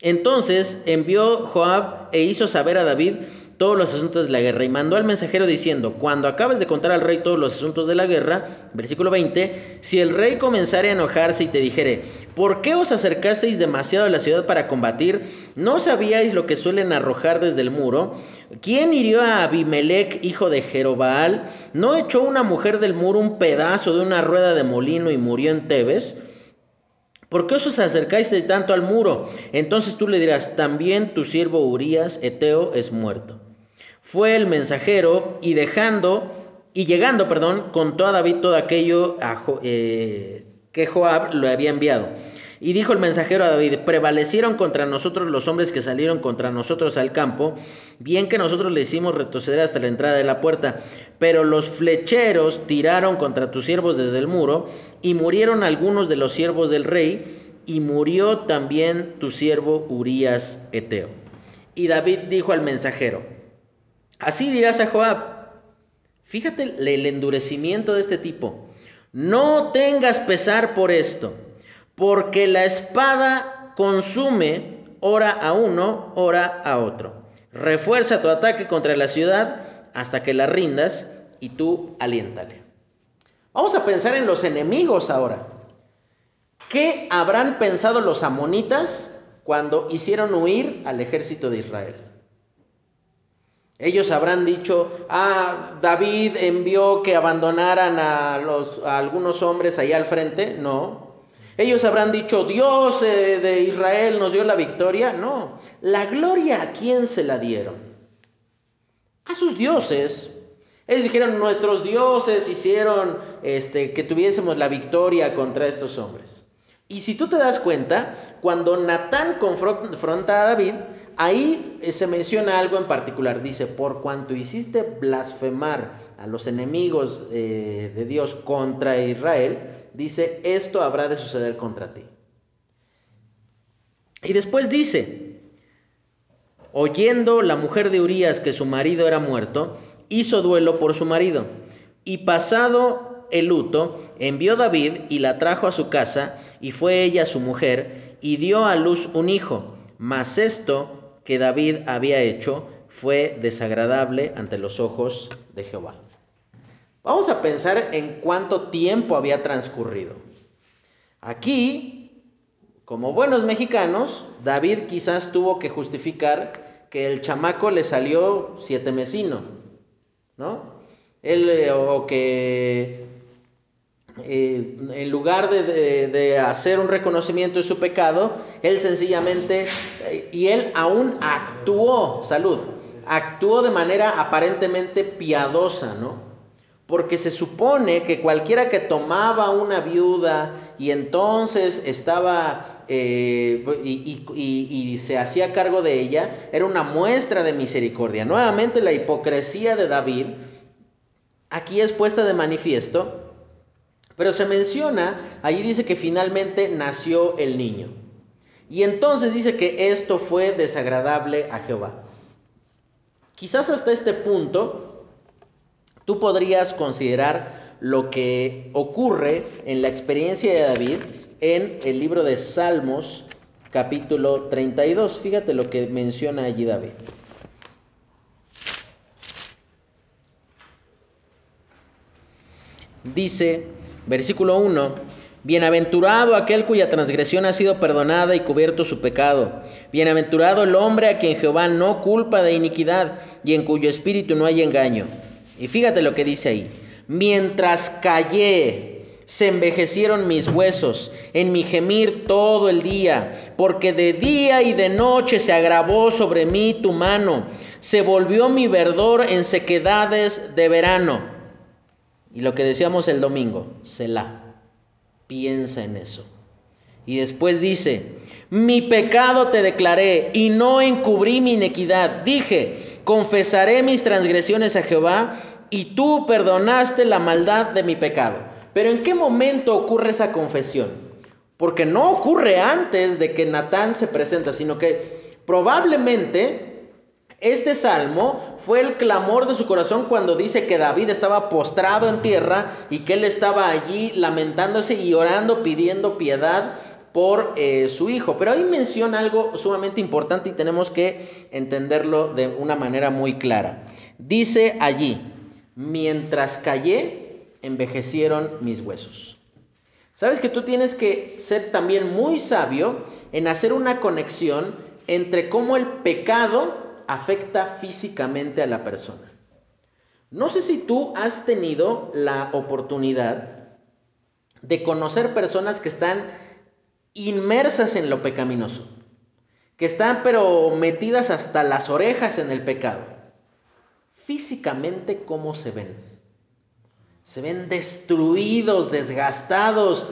Entonces envió Joab e hizo saber a David todos los asuntos de la guerra y mandó al mensajero diciendo, cuando acabes de contar al rey todos los asuntos de la guerra, versículo 20, si el rey comenzare a enojarse y te dijere, ¿por qué os acercasteis demasiado a la ciudad para combatir? ¿No sabíais lo que suelen arrojar desde el muro? ¿Quién hirió a Abimelech, hijo de Jerobaal? ¿No echó una mujer del muro un pedazo de una rueda de molino y murió en Tebes? ¿Por qué os acercáis tanto al muro? Entonces tú le dirás, también tu siervo Urías, Eteo, es muerto fue el mensajero y dejando y llegando, perdón, contó a David todo aquello eh, que Joab le había enviado. Y dijo el mensajero a David, prevalecieron contra nosotros los hombres que salieron contra nosotros al campo, bien que nosotros le hicimos retroceder hasta la entrada de la puerta, pero los flecheros tiraron contra tus siervos desde el muro, y murieron algunos de los siervos del rey, y murió también tu siervo Urías Eteo. Y David dijo al mensajero, Así dirás a Joab. Fíjate el endurecimiento de este tipo. No tengas pesar por esto, porque la espada consume ora a uno, ora a otro. Refuerza tu ataque contra la ciudad hasta que la rindas y tú aliéntale. Vamos a pensar en los enemigos ahora. ¿Qué habrán pensado los amonitas cuando hicieron huir al ejército de Israel? Ellos habrán dicho, ah, David envió que abandonaran a, los, algunos hombres allá al frente. No. Ellos habrán dicho, Dios eh, de Israel nos dio la victoria. No. La gloria a quién se la dieron? A sus dioses. Ellos dijeron, nuestros dioses hicieron este, que tuviésemos la victoria contra estos hombres. Y si tú te das cuenta, cuando Natán confronta a David, ahí eh, se menciona algo en particular. Dice, por cuanto hiciste blasfemar a los enemigos eh, de Dios contra Israel, dice, esto habrá de suceder contra ti. Y después dice, oyendo la mujer de Urías que su marido era muerto, hizo duelo por su marido. Y pasado el luto, envió David y la trajo a su casa, y fue ella su mujer, y dio a luz un hijo. Mas esto que David había hecho fue desagradable ante los ojos de Jehová. Vamos a pensar en cuánto tiempo había transcurrido. Aquí, como buenos mexicanos, David quizás tuvo que justificar que el chamaco le salió siete mesino, ¿no? Él, eh, o que eh, en lugar de, hacer un reconocimiento de su pecado, él sencillamente, eh, y él aún actuó, salud, actuó de manera aparentemente piadosa, ¿no? Porque se supone que cualquiera que tomaba una viuda y entonces estaba eh, y, y, se hacía cargo de ella, era una muestra de misericordia. Nuevamente la hipocresía de David aquí es puesta de manifiesto pero se menciona, allí dice que finalmente nació el niño. Y entonces dice que esto fue desagradable a Jehová. Quizás hasta este punto tú podrías considerar lo que ocurre en la experiencia de David en el libro de Salmos capítulo 32. Fíjate lo que menciona allí David. Dice, Versículo 1. Bienaventurado aquel cuya transgresión ha sido perdonada y cubierto su pecado. Bienaventurado el hombre a quien Jehová no culpa de iniquidad y en cuyo espíritu no hay engaño. Y fíjate lo que dice ahí. Mientras callé, se envejecieron mis huesos en mi gemir todo el día, porque de día y de noche se agravó sobre mí tu mano, se volvió mi verdor en sequedades de verano. Y lo que decíamos el domingo, Selah, piensa en eso. Y después dice, mi pecado te declaré y no encubrí mi inequidad. Dije, confesaré mis transgresiones a Jehová y tú perdonaste la maldad de mi pecado. Pero ¿en qué momento ocurre esa confesión? Porque no ocurre antes de que Natán se presenta, sino que probablemente este salmo fue el clamor de su corazón cuando dice que David estaba postrado en tierra y que él estaba allí lamentándose y orando, pidiendo piedad por eh, su hijo. Pero ahí menciona algo sumamente importante y tenemos que entenderlo de una manera muy clara. Dice allí, mientras callé, envejecieron mis huesos. Sabes que tú tienes que ser también muy sabio en hacer una conexión entre cómo el pecado afecta físicamente a la persona. No sé si tú has tenido la oportunidad de conocer personas que están inmersas en lo pecaminoso, que están pero metidas hasta las orejas en el pecado. Físicamente, ¿cómo se ven? Se ven destruidos, desgastados.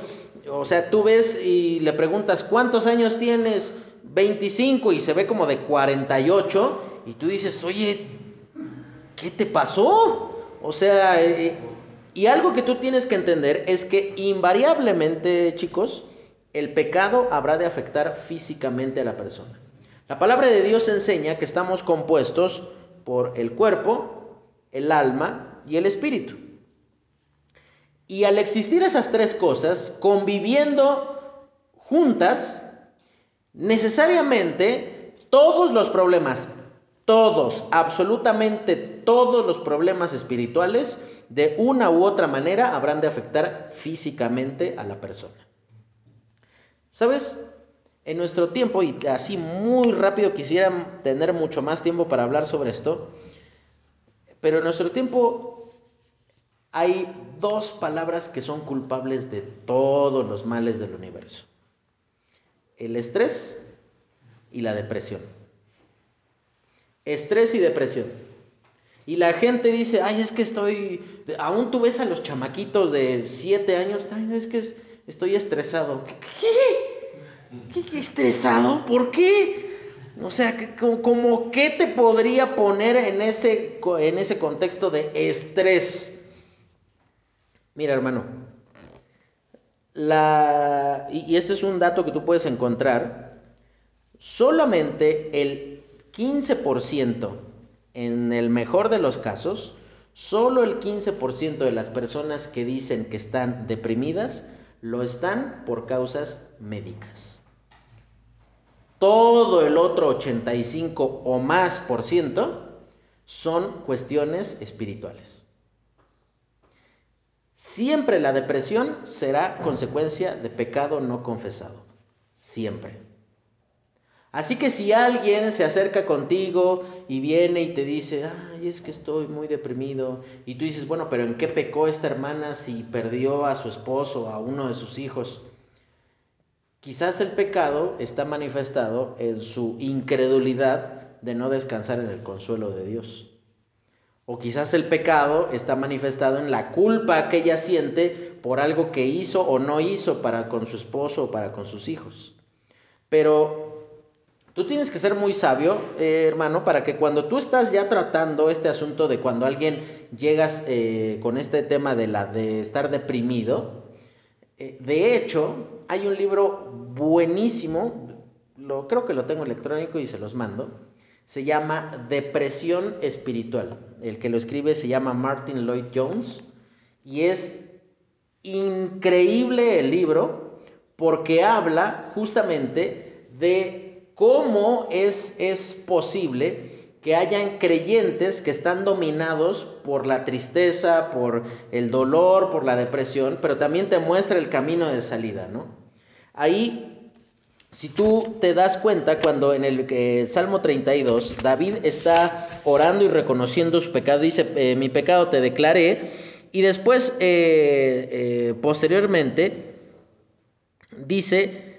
O sea, tú ves y le preguntas, ¿cuántos años tienes? 25 y se ve como de 48 y tú dices, oye, ¿qué te pasó? O sea, eh, y algo que tú tienes que entender es que invariablemente, chicos, el pecado habrá de afectar físicamente a la persona. La palabra de Dios enseña que estamos compuestos por el cuerpo, el alma y el espíritu. Y al existir esas tres cosas conviviendo juntas, necesariamente todos los problemas todos, absolutamente todos los problemas espirituales, de una u otra manera, habrán de afectar físicamente a la persona. ¿Sabes? En nuestro tiempo, y así muy rápido quisiera tener mucho más tiempo para hablar sobre esto, pero en nuestro tiempo hay dos palabras que son culpables de todos los males del universo. El estrés y la depresión estrés y depresión. Y la gente dice, ay, es que estoy, aún tú ves a los chamaquitos de 7 años, ay, es que estoy estresado. ¿Qué? ¿Qué, estresado? ¿Por qué? O sea, como, qué te podría poner en ese, en ese contexto de estrés. Mira, hermano, la, y, y este es un dato que tú puedes encontrar, solamente el 15%, en el mejor de los casos, solo el 15% de las personas que dicen que están deprimidas lo están por causas médicas. Todo el otro 85 o más por ciento son cuestiones espirituales. Siempre la depresión será consecuencia de pecado no confesado. Siempre. Así que si alguien se acerca contigo y viene y te dice, ay, es que estoy muy deprimido, y tú dices, bueno, pero ¿en qué pecó esta hermana si perdió a su esposo, a uno de sus hijos? Quizás el pecado está manifestado en su incredulidad de no descansar en el consuelo de Dios. O quizás el pecado está manifestado en la culpa que ella siente por algo que hizo o no hizo para con su esposo o para con sus hijos. Pero tú tienes que ser muy sabio, eh, hermano, para que cuando tú estás ya tratando este asunto de cuando alguien llegas eh, con este tema de, la, de estar deprimido, eh, de hecho, hay un libro buenísimo, lo, creo que lo tengo electrónico y se los mando, se llama Depresión Espiritual. El que lo escribe se llama Martin Lloyd Jones y es increíble el libro porque habla justamente de cómo es, es posible que hayan creyentes que están dominados por la tristeza, por el dolor, por la depresión, pero también te muestra el camino de salida, ¿no? Ahí si tú te das cuenta, cuando en el eh, Salmo 32, David está orando y reconociendo su pecado, dice, eh, mi pecado te declaré, y después, eh, posteriormente, dice,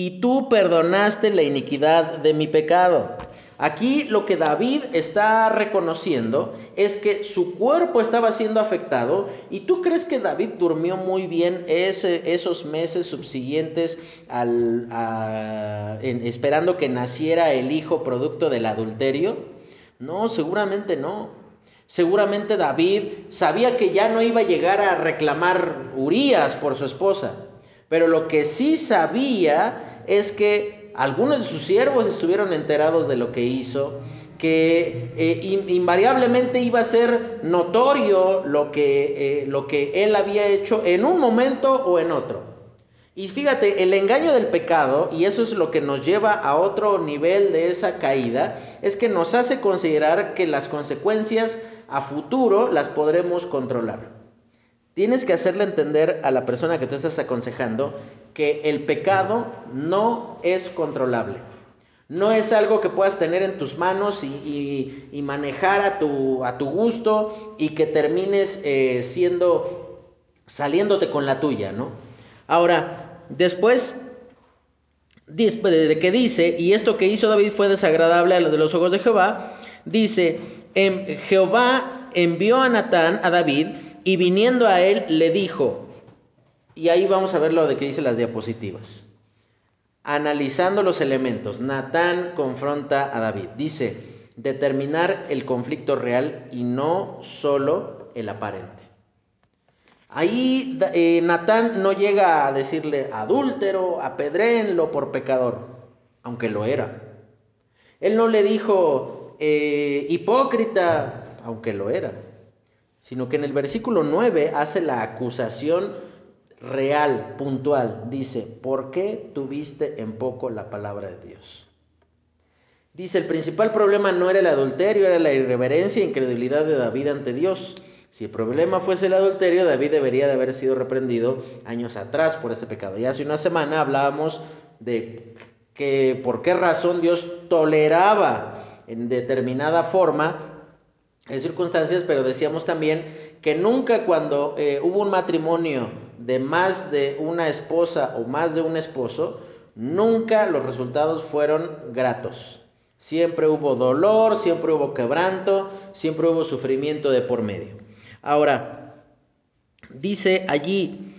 y tú perdonaste la iniquidad de mi pecado. Aquí lo que David está reconociendo es que su cuerpo estaba siendo afectado y tú crees que David durmió muy bien esos meses subsiguientes al, esperando que naciera el hijo producto del adulterio. No, seguramente no. Seguramente David sabía que ya no iba a llegar a reclamar Urías por su esposa, pero lo que sí sabía es que algunos de sus siervos estuvieron enterados de lo que hizo, que eh, invariablemente iba a ser notorio lo que, eh, lo que él había hecho en un momento o en otro. Y fíjate, el engaño del pecado, y eso es lo que nos lleva a otro nivel de esa caída, es que nos hace considerar que las consecuencias a futuro las podremos controlar. Tienes que hacerle entender a la persona que tú estás aconsejando que el pecado no es controlable. No es algo que puedas tener en tus manos y, manejar a tu, gusto y que termines eh, siendo, saliéndote con la tuya, ¿no? Ahora, después de que dice, y esto que hizo David fue desagradable a los de los ojos de Jehová, dice, en Jehová envió a Natán, a David, y viniendo a él le dijo, y ahí vamos a ver lo de que dice las diapositivas. Analizando los elementos, Natán confronta a David. Dice, determinar el conflicto real y no solo el aparente. Ahí eh, Natán no llega a decirle adúltero, apedréenlo por pecador, aunque lo era. Él no le dijo eh, hipócrita, aunque lo era, sino que en el versículo 9 hace la acusación real, puntual. Dice, ¿por qué tuviste en poco la palabra de Dios? Dice, el principal problema no era el adulterio, era la irreverencia e incredulidad de David ante Dios. Si el problema fuese el adulterio, David debería de haber sido reprendido años atrás por este pecado. Y hace una semana hablábamos de que por qué razón Dios toleraba en determinada forma en circunstancias, pero decíamos también que nunca cuando eh, hubo un matrimonio de más de una esposa o más de un esposo, nunca los resultados fueron gratos. Siempre hubo dolor, siempre hubo quebranto, siempre hubo sufrimiento de por medio. Ahora, dice allí,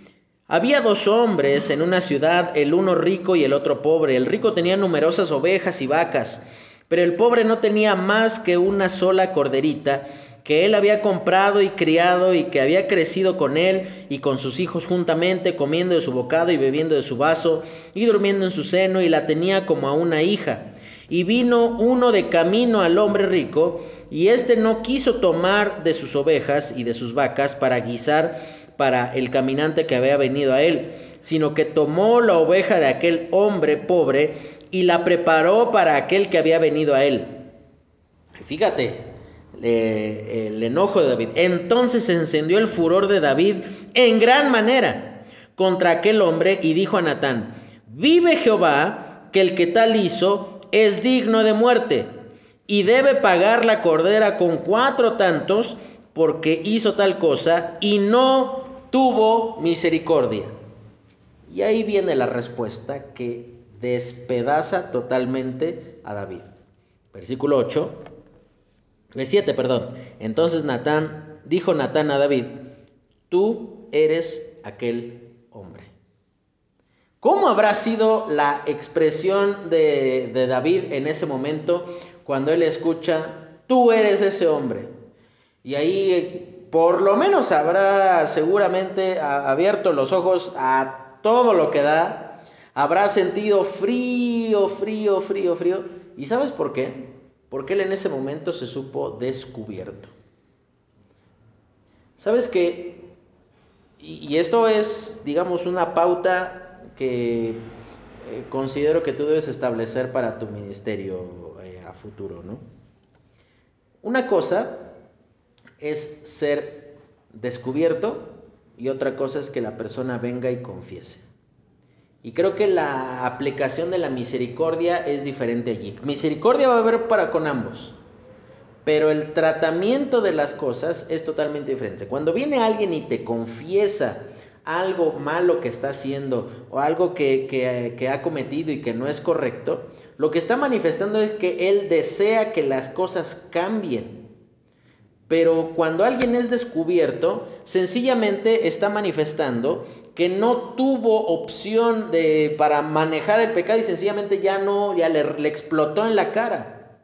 había dos hombres en una ciudad, el uno rico y el otro pobre. El rico tenía numerosas ovejas y vacas, pero el pobre no tenía más que una sola corderita que él había comprado y criado y que había crecido con él y con sus hijos juntamente, comiendo de su bocado y bebiendo de su vaso y durmiendo en su seno y la tenía como a una hija. Y vino uno de camino al hombre rico y éste no quiso tomar de sus ovejas y de sus vacas para guisar para el caminante que había venido a él, sino que tomó la oveja de aquel hombre pobre y la preparó para aquel que había venido a él. Fíjate, el enojo de David. Entonces se encendió el furor de David en gran manera contra aquel hombre y dijo a Natán, vive Jehová que el que tal hizo, es digno de muerte y debe pagar la cordera con cuatro tantos porque hizo tal cosa y no tuvo misericordia. Y ahí viene la respuesta que despedaza totalmente a David. Versículo 8, 7, perdón. Entonces Natán, dijo Natán a David, tú eres aquel hombre. ¿Cómo habrá sido la expresión de, de David en ese momento cuando él escucha, tú eres ese hombre? Y ahí por lo menos habrá seguramente abierto los ojos a todo lo que da, habrá sentido frío, frío, frío, frío. ¿Y sabes por qué? Porque él en ese momento se supo descubierto. ¿Sabes qué? Y, esto es, digamos, una pauta que eh, considero que tú debes establecer para tu ministerio eh, a futuro, ¿no? Una cosa es ser descubierto y otra cosa es que la persona venga y confiese. Y creo que la aplicación de la misericordia es diferente allí. Misericordia va a haber para con ambos, pero el tratamiento de las cosas es totalmente diferente. Cuando viene alguien y te confiesa algo malo que está haciendo o algo que, que ha cometido y que no es correcto, lo que está manifestando es que él desea que las cosas cambien. Pero cuando alguien es descubierto, sencillamente está manifestando que no tuvo opción de, para manejar el pecado y sencillamente ya no, ya le, le explotó en la cara.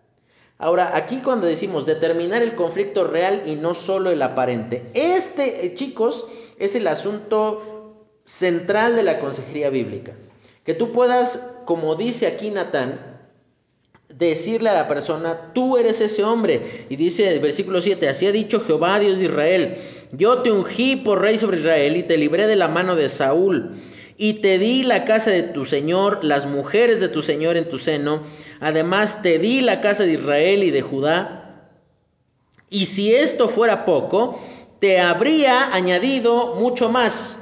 Ahora, aquí cuando decimos determinar el conflicto real y no solo el aparente, este, eh, chicos, es el asunto central de la consejería bíblica. Que tú puedas, como dice aquí Natán, decirle a la persona, tú eres ese hombre. Y dice el versículo 7, así ha dicho Jehová, Dios de Israel, yo te ungí por rey sobre Israel y te libré de la mano de Saúl. Y te di la casa de tu Señor, las mujeres de tu Señor en tu seno. Además te di la casa de Israel y de Judá. Y si esto fuera poco, te habría añadido mucho más.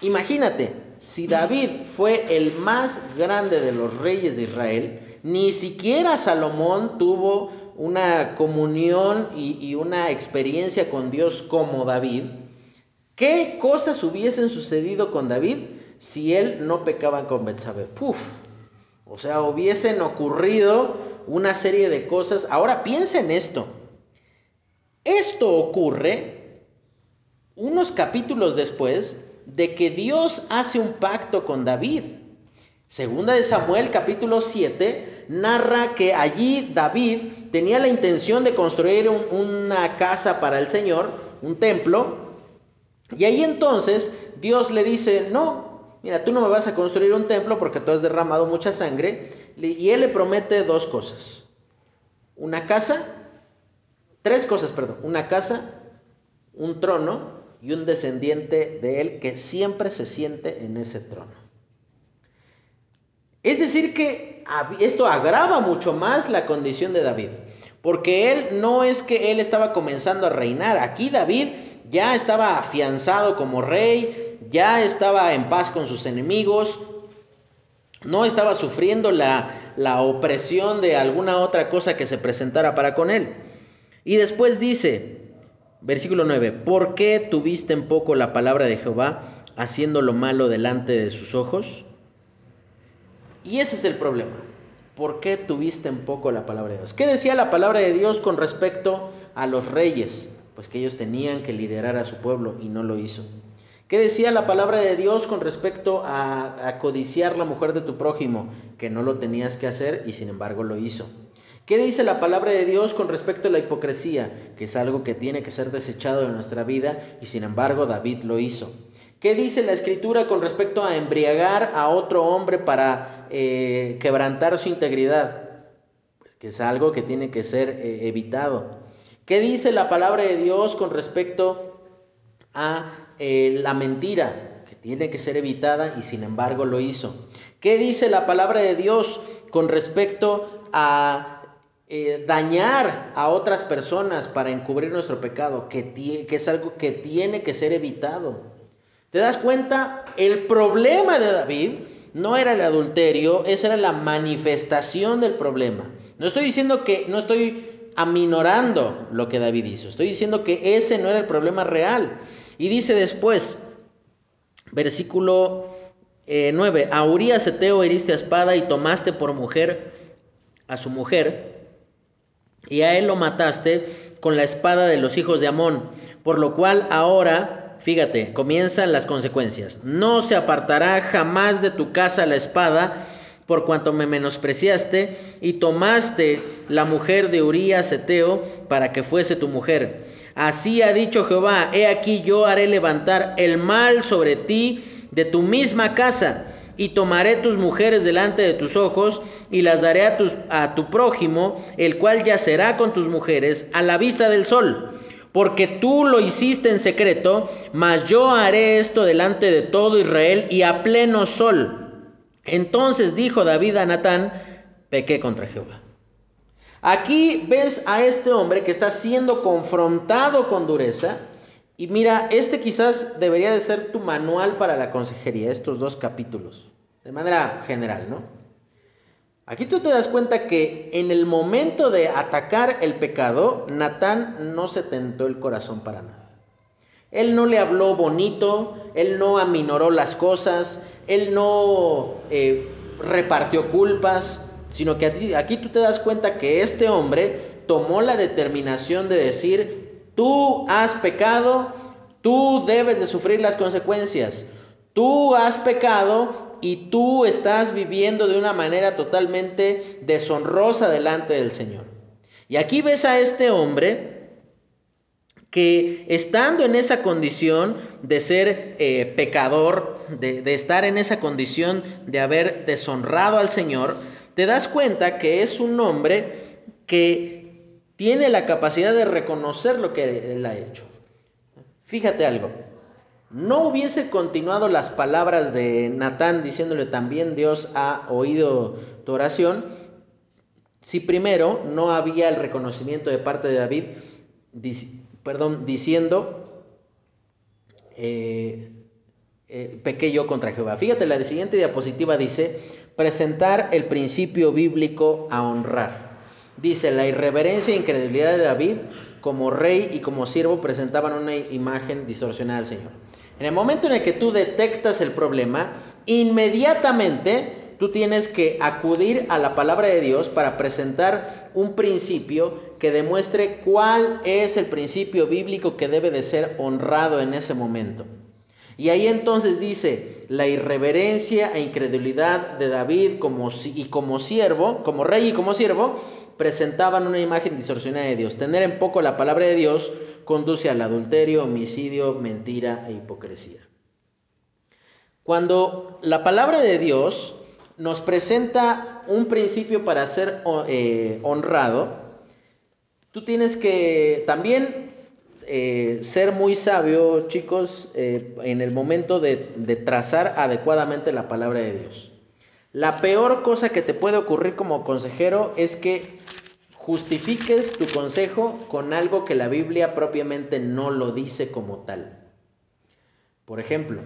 Imagínate, si David fue el más grande de los reyes de Israel, ni siquiera Salomón tuvo una comunión y, una experiencia con Dios como David. ¿Qué cosas hubiesen sucedido con David si él no pecaba con Betsabé? Puf. O sea, hubiesen ocurrido una serie de cosas. Ahora piensa en esto. Esto ocurre unos capítulos después de que Dios hace un pacto con David. Segunda de Samuel capítulo 7 narra que allí David tenía la intención de construir una casa para el Señor, un templo, y ahí entonces Dios le dice, no, mira, tú no me vas a construir un templo porque tú has derramado mucha sangre, y él le promete dos cosas, una casa, tres cosas, perdón, una casa, un trono y un descendiente de él que siempre se siente en ese trono. Es decir, que esto agrava mucho más la condición de David, porque él no es que él estaba comenzando a reinar, aquí David ya estaba afianzado como rey, ya estaba en paz con sus enemigos, no estaba sufriendo la, la opresión de alguna otra cosa que se presentara para con él. Y después dice, versículo 9, ¿por qué tuviste en poco la palabra de Jehová haciendo lo malo delante de sus ojos? Y ese es el problema. ¿Por qué tuviste en poco la palabra de Dios? ¿Qué decía la palabra de Dios con respecto a los reyes? Pues que ellos tenían que liderar a su pueblo y no lo hizo. ¿Qué decía la palabra de Dios con respecto a, codiciar la mujer de tu prójimo? Que no lo tenías que hacer y sin embargo lo hizo. ¿Qué dice la palabra de Dios con respecto a la hipocresía? Que es algo que tiene que ser desechado de nuestra vida y sin embargo David lo hizo. ¿Qué dice la escritura con respecto a embriagar a otro hombre para eh, quebrantar su integridad? Pues que es algo que tiene que ser eh, evitado. ¿Qué dice la palabra de Dios con respecto a eh, la mentira? Que tiene que ser evitada y sin embargo lo hizo. ¿Qué dice la palabra de Dios con respecto a dañar a otras personas para encubrir nuestro pecado, que, que, es algo que tiene que ser evitado. ¿Te das cuenta? El problema de David no era el adulterio, esa era la manifestación del problema. No estoy diciendo que, no estoy aminorando lo que David hizo, estoy diciendo que ese no era el problema real. Y dice después, versículo 9, eh, a Urias Eteo heriste a espada y tomaste por mujer a su mujer, y a él lo mataste con la espada de los hijos de Amón, por lo cual ahora, fíjate, comienzan las consecuencias. No se apartará jamás de tu casa la espada, por cuanto me menospreciaste y tomaste la mujer de Urías Eteo para que fuese tu mujer. Así ha dicho Jehová, he aquí yo haré levantar el mal sobre ti de tu misma casa y tomaré tus mujeres delante de tus ojos y las daré a, a tu prójimo, el cual yacerá con tus mujeres a la vista del sol. Porque tú lo hiciste en secreto, mas yo haré esto delante de todo Israel y a pleno sol. Entonces dijo David a Natán, pequé contra Jehová. Aquí ves a este hombre que está siendo confrontado con dureza. Y mira, este quizás debería de ser tu manual para la consejería, estos dos capítulos de manera general, ¿no? Aquí tú te das cuenta que en el momento de atacar el pecado, Natán no se tentó el corazón para nada. Él no le habló bonito, él no aminoró las cosas, él no eh, repartió culpas, sino que aquí, aquí tú te das cuenta que este hombre tomó la determinación de decir, tú has pecado, tú debes de sufrir las consecuencias, tú has pecado y tú estás viviendo de una manera totalmente deshonrosa delante del Señor. Y aquí ves a este hombre que estando en esa condición de ser eh, pecador, de, de estar en esa condición de haber deshonrado al Señor, te das cuenta que es un hombre que tiene la capacidad de reconocer lo que él ha hecho. Fíjate algo, no hubiese continuado las palabras de Natán diciéndole también Dios ha oído tu oración, si primero no había el reconocimiento de parte de David, perdón, diciendo, eh, eh, pequé yo contra Jehová. Fíjate, la siguiente diapositiva dice, presentar el principio bíblico a honrar. Dice, la irreverencia e incredulidad de David como rey y como siervo presentaban una imagen distorsionada al Señor. En el momento en el que tú detectas el problema, inmediatamente tú tienes que acudir a la palabra de Dios para presentar un principio que demuestre cuál es el principio bíblico que debe de ser honrado en ese momento. Y ahí entonces dice, la irreverencia e incredulidad de David como, y como siervo, como rey y como siervo, presentaban una imagen distorsionada de Dios. Tener en poco la palabra de Dios conduce al adulterio, homicidio, mentira e hipocresía. Cuando la palabra de Dios nos presenta un principio para ser eh, honrado, tú tienes que también eh, ser muy sabio, chicos, eh, en el momento de trazar adecuadamente la palabra de Dios. La peor cosa que te puede ocurrir como consejero es que justifiques tu consejo con algo que la Biblia propiamente no lo dice como tal. Por ejemplo,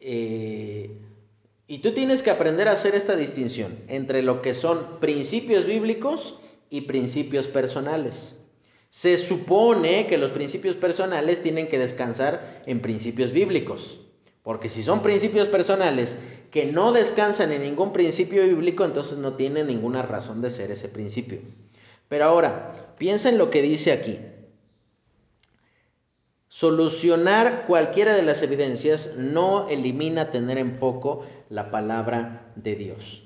eh, y tú tienes que aprender a hacer esta distinción entre lo que son principios bíblicos y principios personales. Se supone que los principios personales tienen que descansar en principios bíblicos. Porque si son principios personales que no descansan en ningún principio bíblico, entonces no tiene ninguna razón de ser ese principio. Pero ahora, piensa en lo que dice aquí. Solucionar cualquiera de las evidencias no elimina tener en poco la palabra de Dios.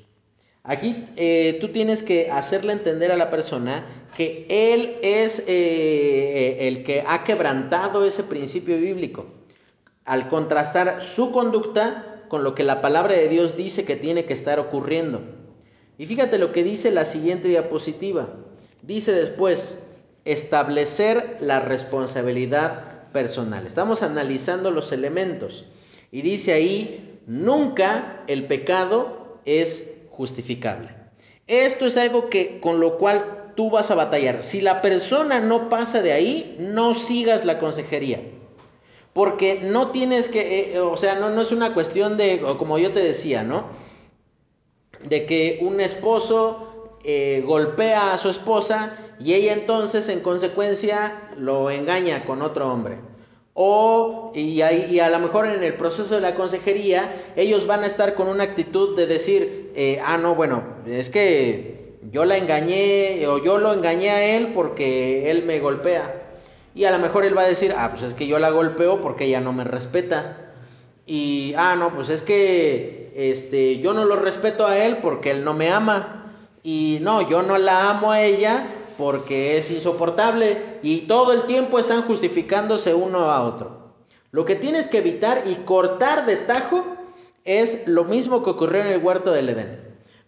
Aquí eh, tú tienes que hacerle entender a la persona que Él es eh, el que ha quebrantado ese principio bíblico al contrastar su conducta con lo que la palabra de Dios dice que tiene que estar ocurriendo. Y fíjate lo que dice la siguiente diapositiva. Dice después, establecer la responsabilidad personal. Estamos analizando los elementos. Y dice ahí, nunca el pecado es justificable. Esto es algo que con lo cual tú vas a batallar. Si la persona no pasa de ahí, no sigas la consejería. Porque no tienes que, eh, o sea, no, no es una cuestión de, como yo te decía, ¿no? De que un esposo eh, golpea a su esposa y ella entonces en consecuencia lo engaña con otro hombre. O, y, y, a lo mejor en el proceso de la consejería, ellos van a estar con una actitud de decir, eh, ah, no, bueno, es que yo la engañé o yo lo engañé a él porque él me golpea. Y a lo mejor él va a decir, ah, pues es que yo la golpeo porque ella no me respeta. Y, ah, no, pues es que este, yo no lo respeto a él porque él no me ama. Y no, yo no la amo a ella porque es insoportable. Y todo el tiempo están justificándose uno a otro. Lo que tienes que evitar y cortar de tajo es lo mismo que ocurrió en el huerto del Edén.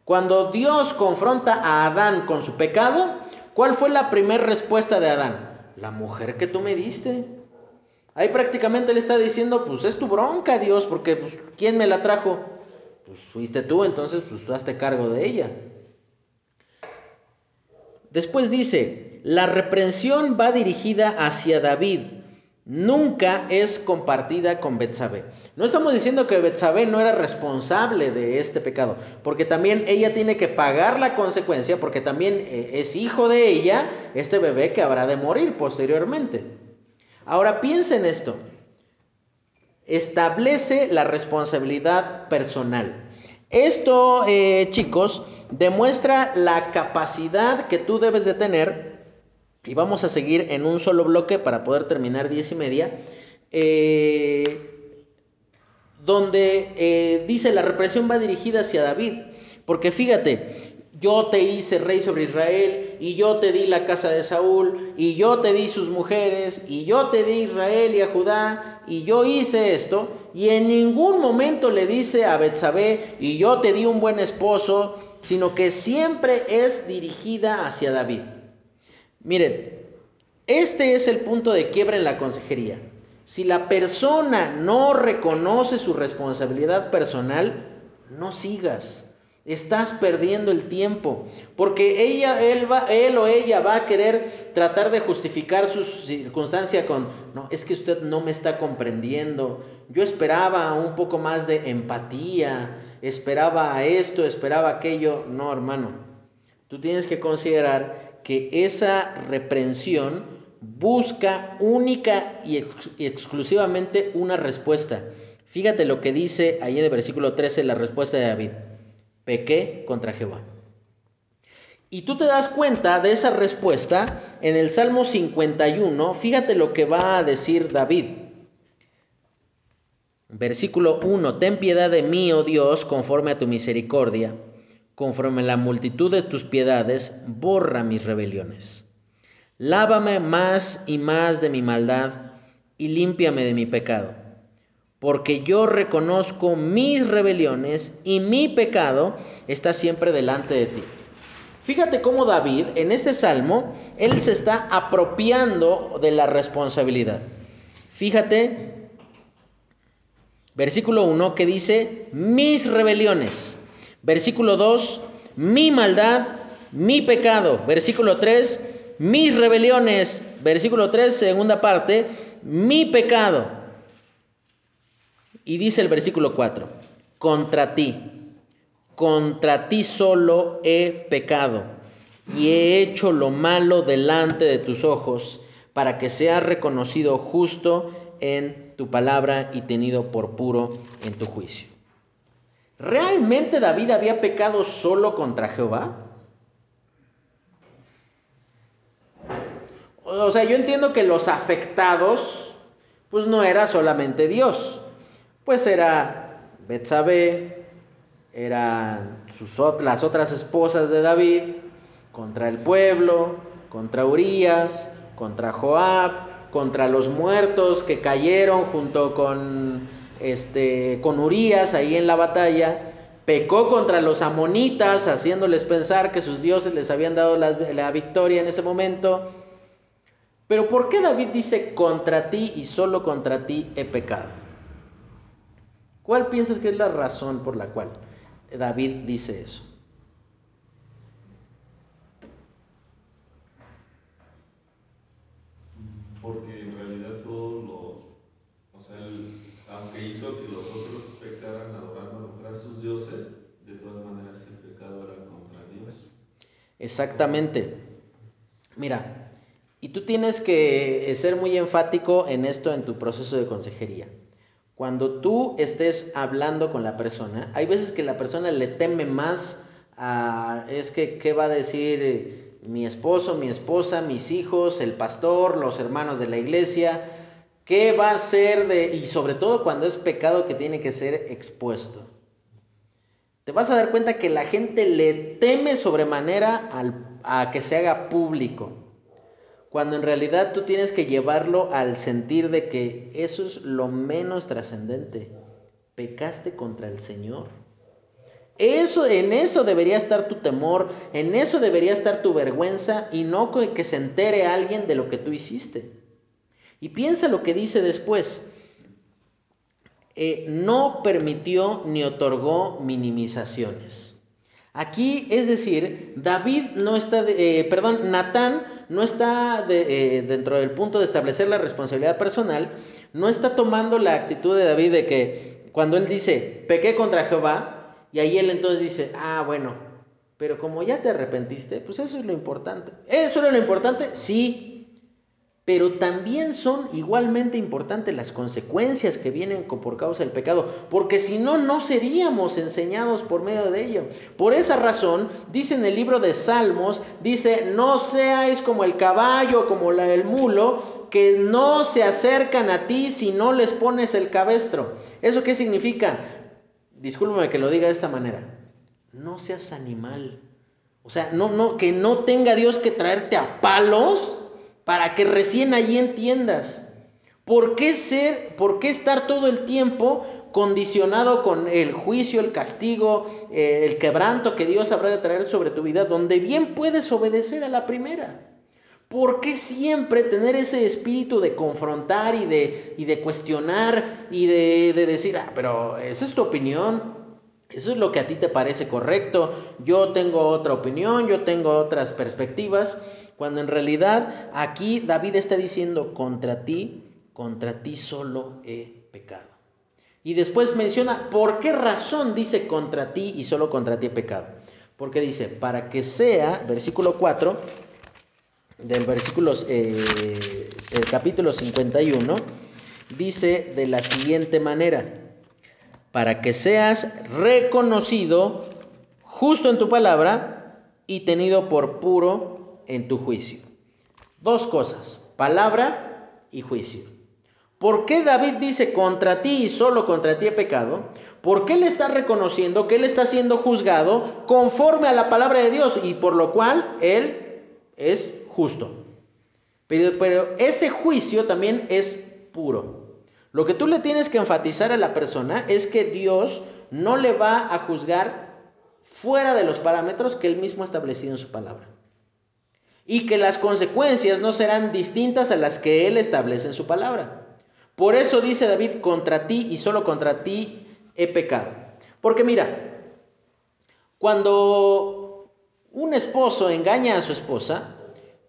Cuando Dios confronta a Adán con su pecado, ¿cuál fue la primera respuesta de Adán? La mujer que tú me diste. Ahí prácticamente le está diciendo, pues es tu bronca, Dios, porque pues, ¿quién me la trajo? Pues fuiste tú, entonces pues tú hazte cargo de ella. Después dice, la reprensión va dirigida hacia David, nunca es compartida con Betsabé. No estamos diciendo que Betsabé no era responsable de este pecado, porque también ella tiene que pagar la consecuencia, porque también eh, es hijo de ella este bebé que habrá de morir posteriormente. Ahora piensa en esto. Establece la responsabilidad personal. Esto, eh, chicos, demuestra la capacidad que tú debes de tener. Y vamos a seguir en un solo bloque para poder terminar diez y media. Eh, donde eh, dice la represión va dirigida hacia David. Porque fíjate, yo te hice rey sobre Israel y yo te di la casa de Saúl y yo te di sus mujeres y yo te di Israel y a Judá y yo hice esto y en ningún momento le dice a Betsabé y yo te di un buen esposo, sino que siempre es dirigida hacia David. Miren, este es el punto de quiebra en la consejería. Si la persona no reconoce su responsabilidad personal, no sigas. Estás perdiendo el tiempo, porque ella, él, va, él o ella va a querer tratar de justificar su circunstancia con, no, es que usted no me está comprendiendo. Yo esperaba un poco más de empatía, esperaba esto, esperaba aquello. No, hermano, tú tienes que considerar que esa reprensión busca única y, exclusivamente una respuesta. Fíjate lo que dice ahí en el versículo 13 la respuesta de David. Pequé contra Jehová. Y tú te das cuenta de esa respuesta en el Salmo 51. Fíjate lo que va a decir David. Versículo 1. Ten piedad de mí, oh Dios, conforme a tu misericordia. Conforme a la multitud de tus piedades, borra mis rebeliones. Lávame más y más de mi maldad y límpiame de mi pecado, porque yo reconozco mis rebeliones y mi pecado está siempre delante de ti. Fíjate cómo David en este salmo, él se está apropiando de la responsabilidad. Fíjate, versículo 1 que dice, mis rebeliones. Versículo 2, mi maldad, mi pecado. Versículo 3, mis rebeliones, versículo 3, segunda parte, mi pecado. Y dice el versículo 4, contra ti, contra ti solo he pecado y he hecho lo malo delante de tus ojos para que seas reconocido justo en tu palabra y tenido por puro en tu juicio. ¿Realmente David había pecado solo contra Jehová? O sea, yo entiendo que los afectados, pues no era solamente Dios, pues era Betsabé, eran sus, las otras esposas de David, contra el pueblo, contra Urias, contra Joab, contra los muertos que cayeron junto con, este, con Urias ahí en la batalla. Pecó contra los amonitas, haciéndoles pensar que sus dioses les habían dado la victoria en ese momento. Pero ¿por qué David dice contra ti y solo contra ti he pecado? ¿Cuál piensas que es la razón por la cual David dice eso? Porque en realidad todos los, o sea, el, aunque hizo que los otros pecaran adorando a sus dioses, de todas maneras el pecado era contra Dios. Exactamente. Mira, y tú tienes que ser muy enfático en esto en tu proceso de consejería. Cuando tú estés hablando con la persona, hay veces que la persona le teme más a, es que, ¿qué va a decir mi esposo, mi esposa, mis hijos, el pastor, los hermanos de la iglesia? ¿Qué va a ser de, y sobre todo cuando es pecado que tiene que ser expuesto? Te vas a dar cuenta que la gente le teme sobremanera a que se haga público, cuando en realidad tú tienes que llevarlo al sentir de que eso es lo menos trascendente. Pecaste contra el Señor. Eso, en eso debería estar tu temor, en eso debería estar tu vergüenza y no que se entere alguien de lo que tú hiciste. Y piensa lo que dice después. Eh, no permitió ni otorgó minimizaciones. Aquí, es decir, David no está, eh, perdón, Natán no está eh, dentro del punto de establecer la responsabilidad personal, no está tomando la actitud de David de que cuando él dice, pequé contra Jehová, y ahí él entonces dice, ah, bueno, pero como ya te arrepentiste, pues eso es lo importante. ¿Eso era lo importante? Sí, pero también son igualmente importantes las consecuencias que vienen por causa del pecado, porque si no, no seríamos enseñados por medio de ello. Por esa razón, dice en el libro de Salmos, dice, no seáis como el caballo, como la, el mulo, que no se acercan a ti si no les pones el cabestro. ¿Eso qué significa? Discúlpame que lo diga de esta manera. No seas animal. O sea, no, no, que no tenga Dios que traerte a palos para que recién allí entiendas. ¿Por qué ser, por qué estar todo el tiempo condicionado con el juicio, el castigo, eh, el quebranto que Dios habrá de traer sobre tu vida, donde bien puedes obedecer a la primera? ¿Por qué siempre tener ese espíritu de confrontar y de, y de cuestionar y de, de decir, ah, pero esa es tu opinión, eso es lo que a ti te parece correcto, yo tengo otra opinión, yo tengo otras perspectivas? Cuando en realidad aquí David está diciendo, contra ti, contra ti solo he pecado. Y después menciona, ¿por qué razón dice contra ti y solo contra ti he pecado? Porque dice, para que sea, versículo 4, del versículo, eh, el capítulo 51, dice de la siguiente manera, para que seas reconocido justo en tu palabra y tenido por puro en tu juicio. Dos cosas, palabra y juicio. ¿Por qué David dice contra ti y solo contra ti he pecado? Porque él está reconociendo que él está siendo juzgado conforme a la palabra de Dios y por lo cual él es justo. Pero, pero ese juicio también es puro. Lo que tú le tienes que enfatizar a la persona es que Dios no le va a juzgar fuera de los parámetros que él mismo ha establecido en su palabra y que las consecuencias no serán distintas a las que Él establece en su palabra. Por eso dice David, contra ti y solo contra ti he pecado. Porque mira, cuando un esposo engaña a su esposa,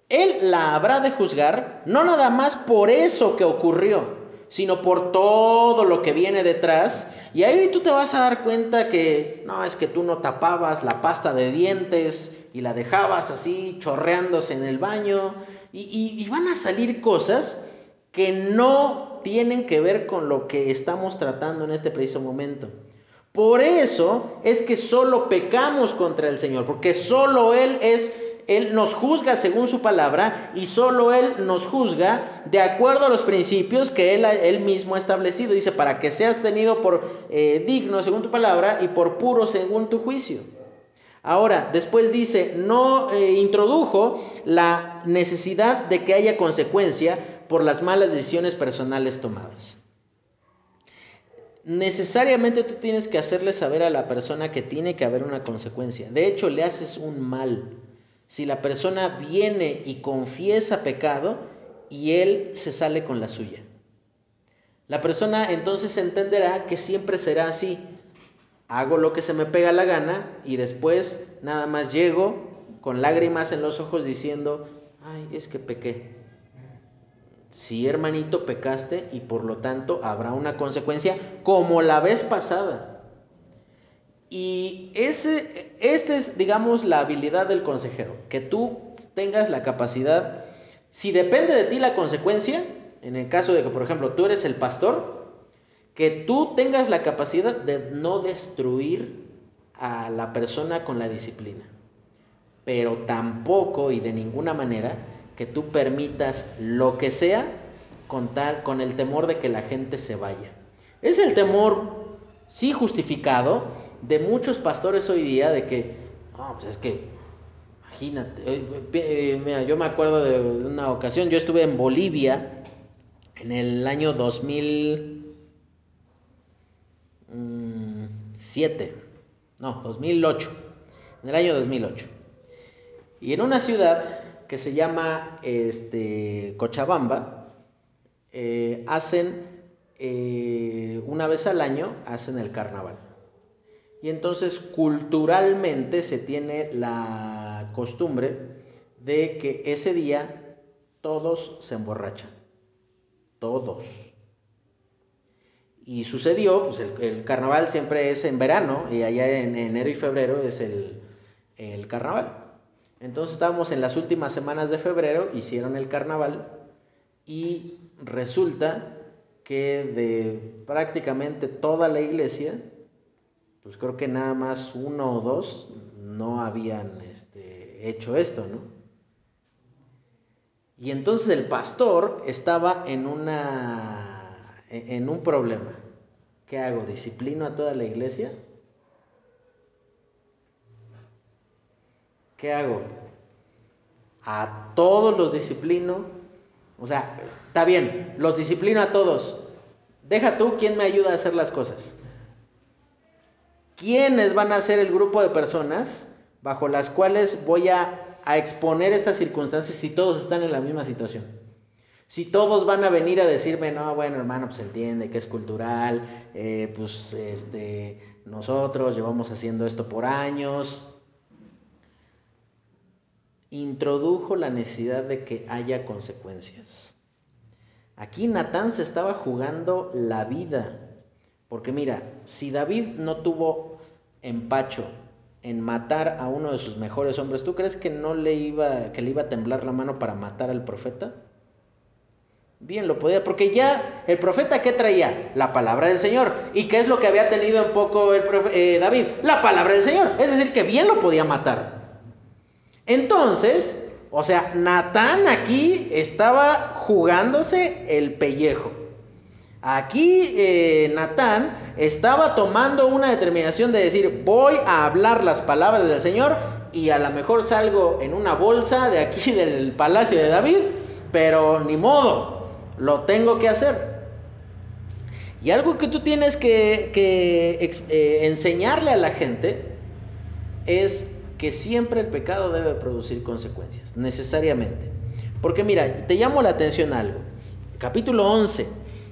él la habrá de juzgar no nada más por eso que ocurrió, sino por todo lo que viene detrás. Y ahí tú te vas a dar cuenta que no es que tú no tapabas la pasta de dientes y la dejabas así chorreándose en el baño. Y, van a salir cosas que no tienen que ver con lo que estamos tratando en este preciso momento. Por eso es que solo pecamos contra el Señor, porque solo Él es él nos juzga según su palabra y solo Él nos juzga de acuerdo a los principios que Él, él mismo ha establecido. Dice, para que seas tenido por eh, digno según tu palabra y por puro según tu juicio. Ahora, después dice, no eh, introdujo la necesidad de que haya consecuencia por las malas decisiones personales tomadas. Necesariamente tú tienes que hacerle saber a la persona que tiene que haber una consecuencia. De hecho, le haces un mal si la persona viene y confiesa pecado y él se sale con la suya. La persona entonces entenderá que siempre será así. Hago lo que se me pega la gana y después nada más llego con lágrimas en los ojos diciendo, ay, es que pequé. Sí, hermanito, pecaste y por lo tanto habrá una consecuencia como la vez pasada. Y ese, esta es, digamos, la habilidad del consejero, que tú tengas la capacidad, si depende de ti la consecuencia, en el caso de que, por ejemplo, tú eres el pastor, que tú tengas la capacidad de no destruir a la persona con la disciplina, pero tampoco y de ninguna manera que tú permitas lo que sea contar con el temor de que la gente se vaya. Es el temor, sí justificado, de muchos pastores hoy día de que, pues es que, imagínate, eh, mira, yo me acuerdo de una ocasión, yo estuve en Bolivia en el año 2007, no, 2008, en el año 2008. Y en una ciudad que se llama este, Cochabamba, eh, hacen eh, una vez al año, hacen el carnaval. Y entonces culturalmente se tiene la costumbre de que ese día todos se emborrachan. Todos. Y sucedió, pues el, carnaval siempre es en verano y allá en enero y febrero es el, el carnaval. Entonces estábamos en las últimas semanas de febrero, hicieron el carnaval y resulta que de prácticamente toda la iglesia, pues creo que nada más uno o dos no habían este, hecho esto, ¿no? Y entonces el pastor estaba en, una, en un problema. ¿Qué hago? ¿Disciplino a toda la iglesia? ¿Qué hago? A todos los disciplino. O sea, está bien, los disciplino a todos. Deja tú quién me ayuda a hacer las cosas. ¿Quiénes van a ser el grupo de personas bajo las cuales voy a, a exponer estas circunstancias si todos están en la misma situación? Si todos van a venir a decirme, no, bueno, hermano, pues entiende que es cultural, eh, pues este, nosotros llevamos haciendo esto por años, introdujo la necesidad de que haya consecuencias. Aquí Natán se estaba jugando la vida. Porque mira, si David no tuvo empacho en matar a uno de sus mejores hombres, ¿tú crees que no le iba que le iba a temblar la mano para matar al profeta? Bien, lo podía, porque ya el profeta ¿qué traía? La palabra del Señor. ¿Y qué es lo que había tenido en poco el eh, David? La palabra del Señor. Es decir, que bien lo podía matar. Entonces, o sea, Natán aquí estaba jugándose el pellejo. Aquí eh, Natán estaba tomando una determinación de decir, voy a hablar las palabras del Señor y a lo mejor salgo en una bolsa de aquí del palacio de David, pero ni modo, lo tengo que hacer. Y algo que tú tienes que, eh, enseñarle a la gente es que siempre el pecado debe producir consecuencias, necesariamente. Porque mira, te llamo la atención algo. Capítulo 11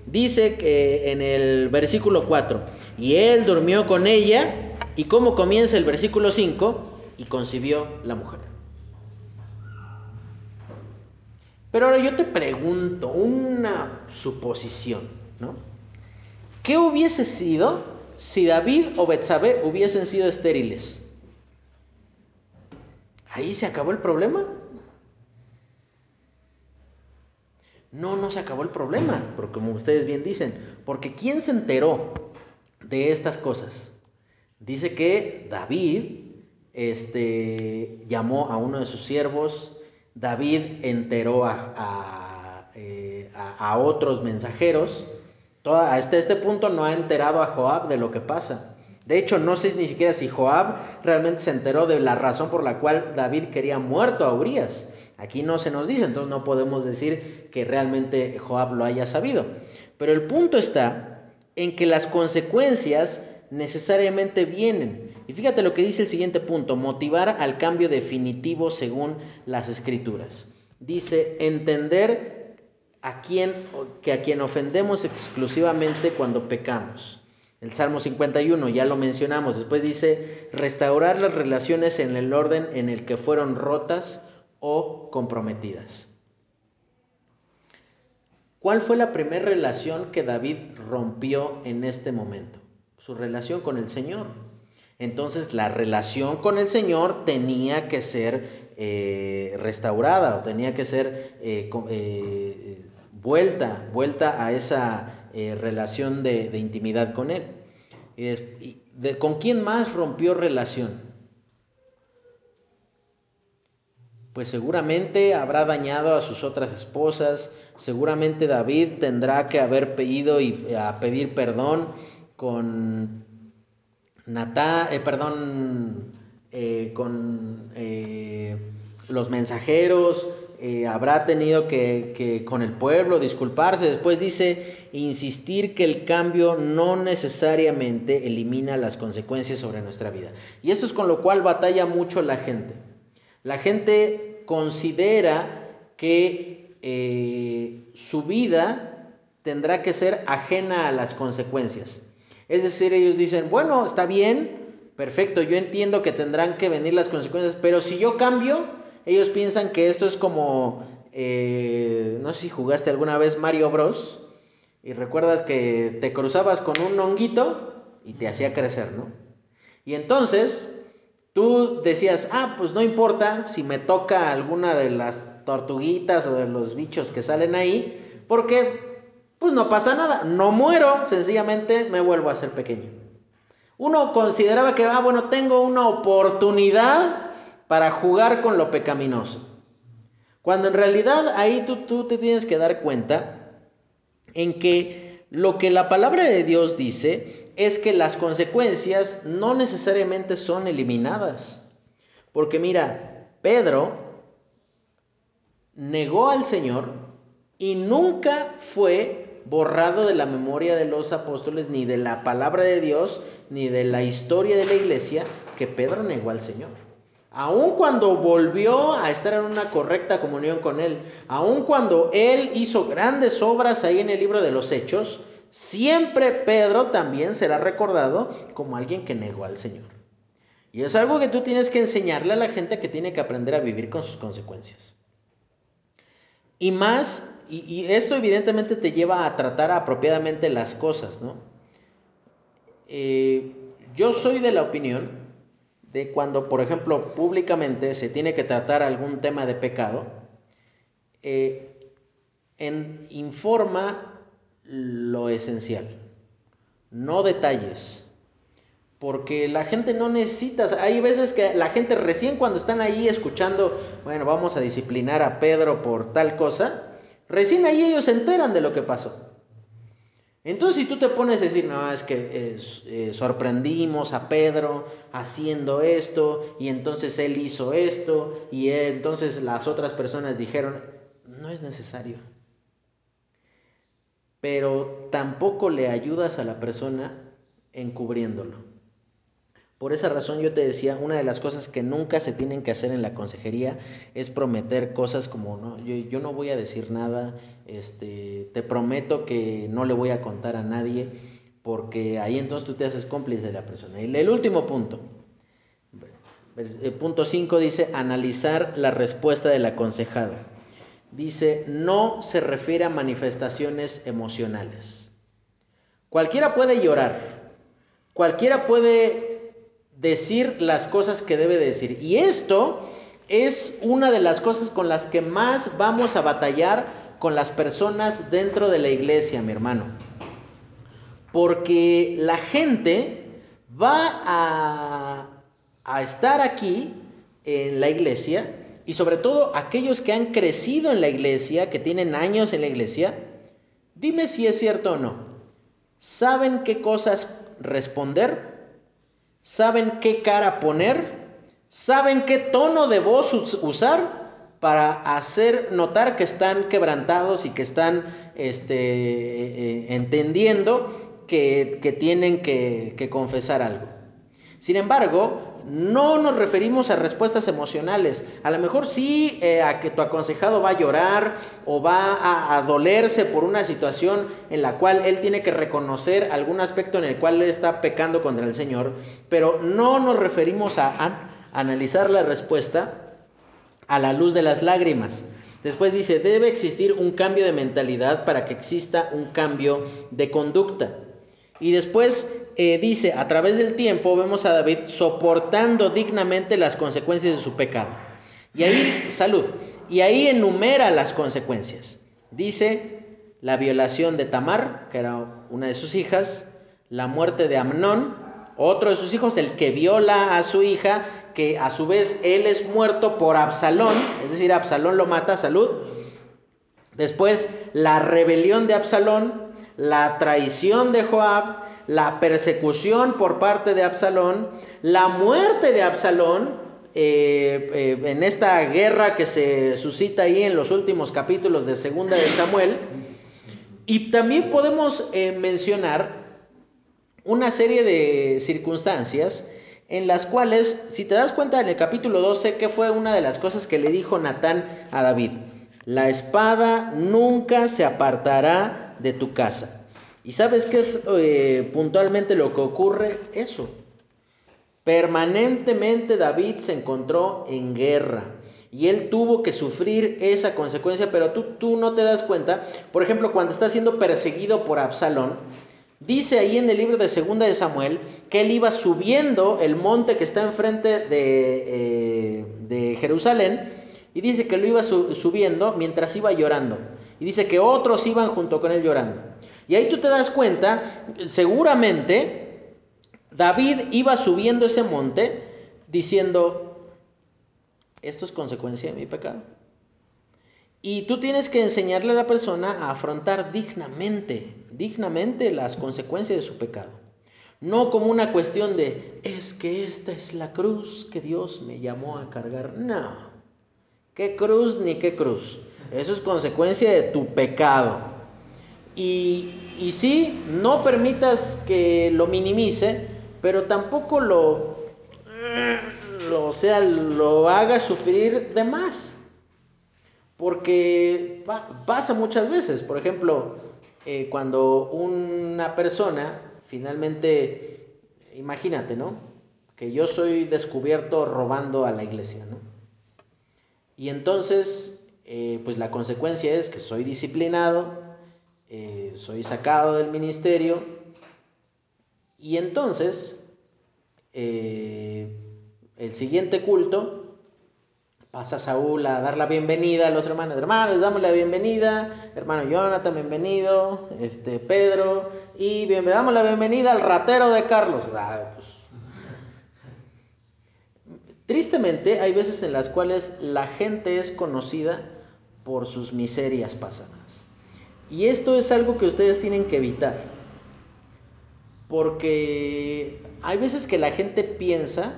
dice que en el versículo 4, y él durmió con ella, y cómo comienza el versículo 5, y concibió la mujer. Pero ahora yo te pregunto, una suposición, ¿no? ¿Qué hubiese sido si David o Betsabé hubiesen sido estériles? Ahí se acabó el problema. No, no se acabó el problema, porque como ustedes bien dicen, porque ¿quién se enteró de estas cosas? Dice que David este, llamó a uno de sus siervos, David enteró a, a, eh, otros mensajeros, hasta este punto no ha enterado a Joab de lo que pasa. De hecho, no sé ni siquiera si Joab realmente se enteró de la razón por la cual David quería muerto a Urias. Aquí no se nos dice, entonces no podemos decir que realmente Joab lo haya sabido. Pero el punto está en que las consecuencias necesariamente vienen. Y fíjate lo que dice el siguiente punto, motivar al cambio definitivo según las escrituras. Dice, entender a quién, que a quien ofendemos exclusivamente cuando pecamos. El Salmo 51, ya lo mencionamos. Después dice, restaurar las relaciones en el orden en el que fueron rotas o comprometidas. ¿Cuál fue la primera relación que David rompió en este momento? Su relación con el Señor. Entonces la relación con el Señor tenía que ser eh, restaurada o tenía que ser eh, eh, vuelta, vuelta a esa relación de, intimidad con Él. ¿Con quién más rompió relación? Pues seguramente habrá dañado a sus otras esposas, seguramente David tendrá que haber pedido y a pedir perdón con Natá, eh, perdón, eh, con eh, los mensajeros, habrá tenido que, que, con el pueblo disculparse. Después dice, insistir que el cambio no necesariamente elimina las consecuencias sobre nuestra vida. Y esto es con lo cual batalla mucho la gente. La gente considera que su vida tendrá que ser ajena a las consecuencias. Es decir, ellos dicen, bueno, está bien, perfecto, yo entiendo que tendrán que venir las consecuencias, pero si yo cambio, ellos piensan que esto es como, eh, no sé si jugaste alguna vez Mario Bros. Y recuerdas que te cruzabas con un honguito y te hacía crecer, ¿no? Y entonces tú decías, ah, pues no importa si me toca alguna de las tortuguitas o de los bichos que salen ahí, porque pues no pasa nada, no muero, sencillamente me vuelvo a ser pequeño. Uno consideraba que, ah, bueno, tengo una oportunidad para jugar con lo pecaminoso. Cuando en realidad ahí tú, tú te tienes que dar cuenta en que lo que la palabra de Dios dice es que las consecuencias no necesariamente son eliminadas. Porque mira, Pedro negó al Señor y nunca fue borrado de la memoria de los apóstoles, ni de la palabra de Dios, ni de la historia de la iglesia, que Pedro negó al Señor. Aun cuando volvió a estar en una correcta comunión con Él, aun cuando Él hizo grandes obras ahí en el libro de los Hechos, siempre Pedro también será recordado como alguien que negó al Señor. Y es algo que tú tienes que enseñarle a la gente que tiene que aprender a vivir con sus consecuencias. Y más y, esto evidentemente te lleva a tratar apropiadamente las cosas, ¿no? Eh, yo soy de la opinión de cuando, por ejemplo, públicamente se tiene que tratar algún tema de pecado, eh, en, informa lo esencial, no detalles. Porque la gente no necesita, hay veces que la gente recién cuando están ahí escuchando, bueno, vamos a disciplinar a Pedro por tal cosa, Recién ahí ellos se enteran de lo que pasó. Entonces si tú te pones a decir, no, es que eh, sorprendimos a Pedro haciendo esto y entonces él hizo esto y entonces las otras personas dijeron, no es necesario. Pero tampoco le ayudas a la persona encubriéndolo. Por esa razón yo te decía, una de las cosas que nunca se tienen que hacer en la consejería es prometer cosas como, no, yo, no voy a decir nada, este, te prometo que no le voy a contar a nadie, porque ahí entonces tú te haces cómplice de la persona. Y el último punto, el eh, punto 5 dice, analizar la respuesta del aconsejado. Dice, no se refiere a manifestaciones emocionales. Cualquiera puede llorar, cualquiera puede decir las cosas que debe decir. Y esto es una de las cosas con las que más vamos a batallar con las personas dentro de la iglesia, mi hermano. Porque la gente va a, estar aquí en la iglesia y sobre todo aquellos que han crecido en la iglesia, que tienen años en la iglesia, dime si es cierto o no. ¿Saben qué cosas responder? Saben qué cara poner, saben qué tono de voz usar para hacer notar que están quebrantados y que están este, eh, eh, entendiendo que, tienen que confesar algo. Sin embargo, no nos referimos a respuestas emocionales. A lo mejor sí eh, a que tu aconsejado va a llorar o va a, dolerse por una situación en la cual él tiene que reconocer algún aspecto en el cual él está pecando contra el Señor, pero no nos referimos a analizar la respuesta a la luz de las lágrimas. Después dice, debe existir un cambio de mentalidad para que exista un cambio de conducta. Y después eh, dice, a través del tiempo vemos a David soportando dignamente las consecuencias de su pecado. Y ahí, salud, y ahí enumera las consecuencias. Dice la violación de Tamar, que era una de sus hijas, la muerte de Amnón, otro de sus hijos, el que viola a su hija, que a su vez él es muerto por Absalón, es decir, Absalón lo mata, salud. Después, la rebelión de Absalón, la traición de Joab, la persecución por parte de Absalón, la muerte de Absalón, eh, eh, en esta guerra que se suscita ahí en los últimos capítulos de Segunda de Samuel. Y también podemos eh, mencionar una serie de circunstancias en las cuales, si te das cuenta en el capítulo 12, que fue una de las cosas que le dijo Natán a David, la espada nunca se apartará de tu casa. ¿Y sabes qué es eh, puntualmente lo que ocurre? Eso. Permanentemente David se encontró en guerra y él tuvo que sufrir esa consecuencia, pero tú, tú no te das cuenta. Por ejemplo, cuando está siendo perseguido por Absalón, Dice ahí en el libro de Segunda de Samuel que él iba subiendo el monte que está enfrente de, eh, de Jerusalén y dice que lo iba subiendo mientras iba llorando. Y dice que otros iban junto con él llorando. Y ahí tú te das cuenta, seguramente David iba subiendo ese monte diciendo, esto es consecuencia de mi pecado. Y tú tienes que enseñarle a la persona a afrontar dignamente, dignamente las consecuencias de su pecado. No como una cuestión de, es que esta es la cruz que Dios me llamó a cargar. No. ¿Qué cruz ni qué cruz? Eso es consecuencia de tu pecado. Y, y sí, no permitas que lo minimice, pero tampoco lo, lo, sea, lo haga sufrir de más. Porque pasa muchas veces, por ejemplo, eh, cuando una persona finalmente, imagínate, ¿no? Que yo soy descubierto robando a la iglesia, ¿no? Y entonces, eh, pues la consecuencia es que soy disciplinado, eh, soy sacado del ministerio, y entonces, el siguiente culto, pasa Saúl a dar la bienvenida a los hermanos. Hermanos, damos la bienvenida. Hermano Jonathan, bienvenido. Este, Pedro. Y damos la bienvenida al ratero de Carlos. Ah, pues. Tristemente, hay veces en las cuales la gente es conocida por sus miserias pasadas. Y esto es algo que ustedes tienen que evitar. Porque hay veces que la gente piensa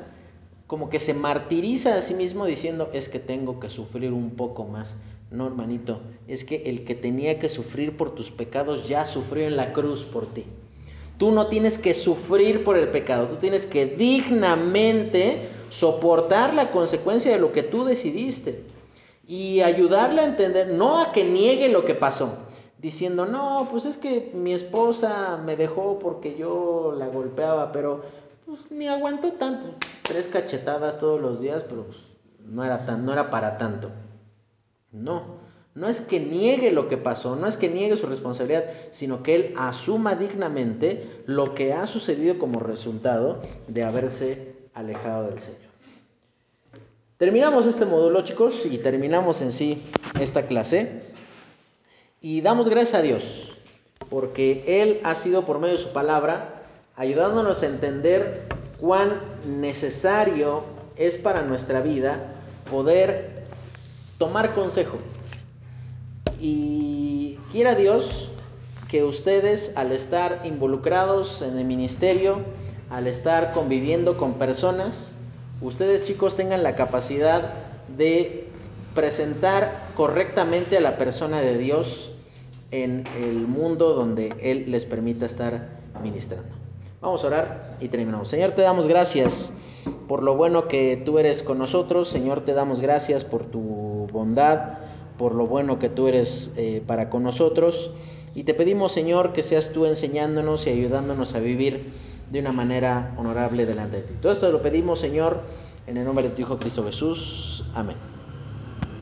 como que se martiriza a sí mismo diciendo es que tengo que sufrir un poco más. No, hermanito, es que el que tenía que sufrir por tus pecados ya sufrió en la cruz por ti. Tú no tienes que sufrir por el pecado, tú tienes que dignamente soportar la consecuencia de lo que tú decidiste y ayudarle a entender, no a que niegue lo que pasó, diciendo, no, pues es que mi esposa me dejó porque yo la golpeaba, pero pues ni aguantó tanto. Tres cachetadas todos los días, pero pues, no, era tan, no era para tanto. No, no es que niegue lo que pasó, no es que niegue su responsabilidad, sino que él asuma dignamente lo que ha sucedido como resultado de haberse alejado del Señor. Terminamos este módulo, chicos, y terminamos en sí esta clase. Y damos gracias a Dios, porque Él ha sido por medio de su palabra ayudándonos a entender cuán necesario es para nuestra vida poder tomar consejo. Y quiera Dios que ustedes al estar involucrados en el ministerio, al estar conviviendo con personas, ustedes chicos tengan la capacidad de presentar correctamente a la persona de Dios en el mundo donde Él les permita estar ministrando. Vamos a orar y terminamos. Señor, te damos gracias por lo bueno que tú eres con nosotros. Señor, te damos gracias por tu bondad, por lo bueno que tú eres eh, para con nosotros. Y te pedimos, Señor, que seas tú enseñándonos y ayudándonos a vivir de una manera honorable delante de ti. Todo esto lo pedimos, Señor, en el nombre de tu Hijo Cristo Jesús. Amén.